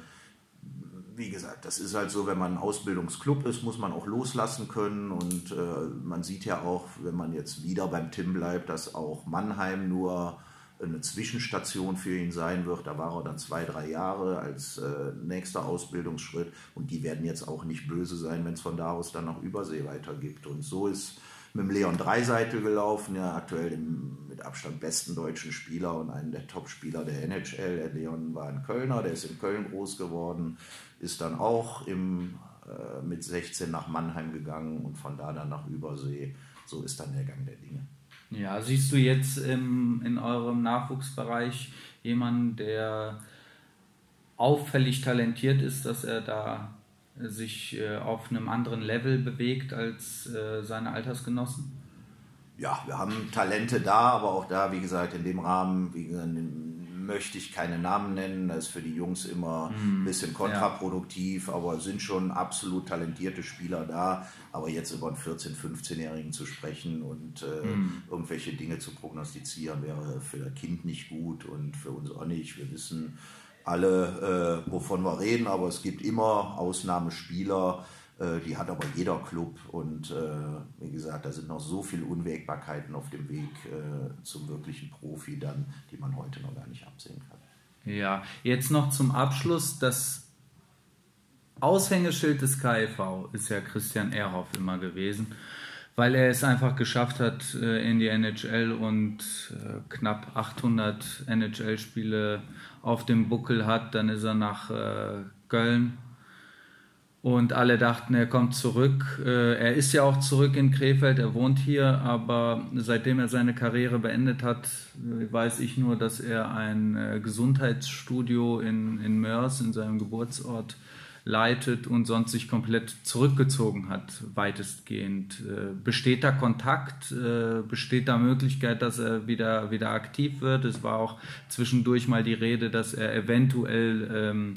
wie gesagt, das ist halt so, wenn man ein Ausbildungsclub ist, muss man auch loslassen können. Und äh, man sieht ja auch, wenn man jetzt wieder beim Tim bleibt, dass auch Mannheim nur eine Zwischenstation für ihn sein wird. Da war er dann zwei, drei Jahre als äh, nächster Ausbildungsschritt. Und die werden jetzt auch nicht böse sein, wenn es von da aus dann nach Übersee weitergibt. Und so ist mit dem Leon Dreiseitel gelaufen, ja aktuell dem mit Abstand besten deutschen Spieler und einen der Top-Spieler der NHL. Der Leon war ein Kölner, der ist in Köln groß geworden, ist dann auch im, äh, mit 16 nach Mannheim gegangen und von da dann nach Übersee. So ist dann der Gang der Dinge. Ja, siehst du jetzt im, in eurem Nachwuchsbereich jemanden, der auffällig talentiert ist, dass er da sich äh, auf einem anderen Level bewegt als äh, seine Altersgenossen? Ja, wir haben Talente da, aber auch da, wie gesagt, in dem Rahmen, gesagt, möchte ich keine Namen nennen. Das ist für die Jungs immer mm, ein bisschen kontraproduktiv, ja. aber sind schon absolut talentierte Spieler da. Aber jetzt über einen 14-, 15-Jährigen zu sprechen und äh, mm. irgendwelche Dinge zu prognostizieren, wäre für das Kind nicht gut und für uns auch nicht. Wir wissen, alle, äh, wovon wir reden, aber es gibt immer Ausnahmespieler, äh, die hat aber jeder Club und äh, wie gesagt, da sind noch so viele Unwägbarkeiten auf dem Weg äh, zum wirklichen Profi dann, die man heute noch gar nicht absehen kann. Ja, jetzt noch zum Abschluss, das Aushängeschild des KIV ist ja Christian Ehrhoff immer gewesen weil er es einfach geschafft hat äh, in die NHL und äh, knapp 800 NHL-Spiele auf dem Buckel hat. Dann ist er nach äh, Köln und alle dachten, er kommt zurück. Er ist ja auch zurück in Krefeld, er wohnt hier, aber seitdem er seine Karriere beendet hat, weiß ich nur, dass er ein Gesundheitsstudio in, in Mörs, in seinem Geburtsort, leitet und sonst sich komplett zurückgezogen hat, weitestgehend. Äh, besteht da Kontakt? Äh, besteht da Möglichkeit, dass er wieder, wieder aktiv wird? Es war auch zwischendurch mal die Rede, dass er eventuell ähm,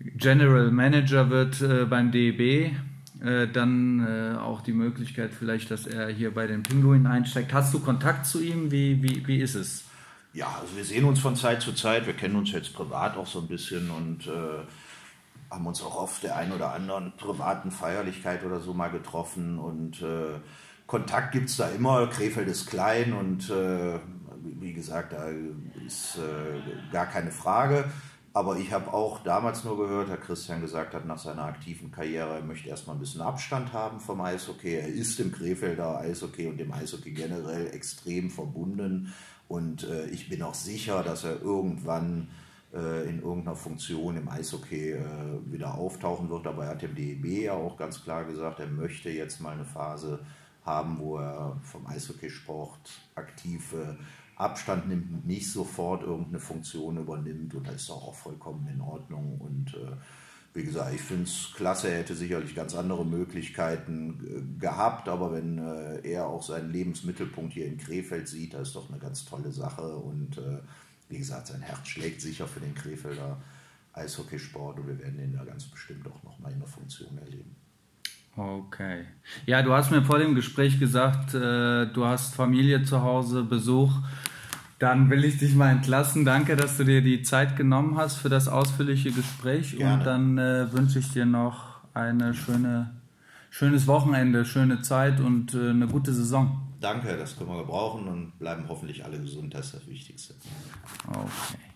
General Manager wird äh, beim DEB. Äh, dann äh, auch die Möglichkeit vielleicht, dass er hier bei den Pinguinen einsteigt. Hast du Kontakt zu ihm? Wie, wie, wie ist es? Ja, also wir sehen uns von Zeit zu Zeit. Wir kennen uns jetzt privat auch so ein bisschen und äh, haben uns auch auf der einen oder anderen privaten Feierlichkeit oder so mal getroffen und äh, Kontakt gibt es da immer. Krefeld ist klein und äh, wie gesagt, da ist äh, gar keine Frage. Aber ich habe auch damals nur gehört, Herr Christian gesagt hat, nach seiner aktiven Karriere, er möchte erstmal ein bisschen Abstand haben vom Eishockey. Er ist dem Krefelder Eishockey und dem Eishockey generell extrem verbunden. Und äh, ich bin auch sicher, dass er irgendwann in irgendeiner Funktion im Eishockey äh, wieder auftauchen wird. Er hat dem DEB ja auch ganz klar gesagt, er möchte jetzt mal eine Phase haben, wo er vom Eishockeysport aktiv Abstand nimmt und nicht sofort irgendeine Funktion übernimmt. Und das ist auch, vollkommen in Ordnung. Und äh, wie gesagt, ich finde es klasse, er hätte sicherlich ganz andere Möglichkeiten gehabt, aber wenn äh, er auch seinen Lebensmittelpunkt hier in Krefeld sieht, das ist doch eine ganz tolle Sache. Und äh, wie gesagt, sein Herz schlägt sicher für den Krefelder Eishockeysport und wir werden ihn da ganz bestimmt auch nochmal in der Funktion erleben. Okay. Ja, du hast mir vor dem Gespräch gesagt, äh, du hast Familie zu Hause, Besuch. Dann will ich dich mal entlassen. Danke, dass du dir die Zeit genommen hast für das ausführliche Gespräch. Gerne. Und dann äh, wünsche ich dir noch eine schöne, schönes Wochenende, schöne Zeit und äh, eine gute Saison. Danke, das können wir gebrauchen und bleiben hoffentlich alle gesund, das ist das Wichtigste. Okay.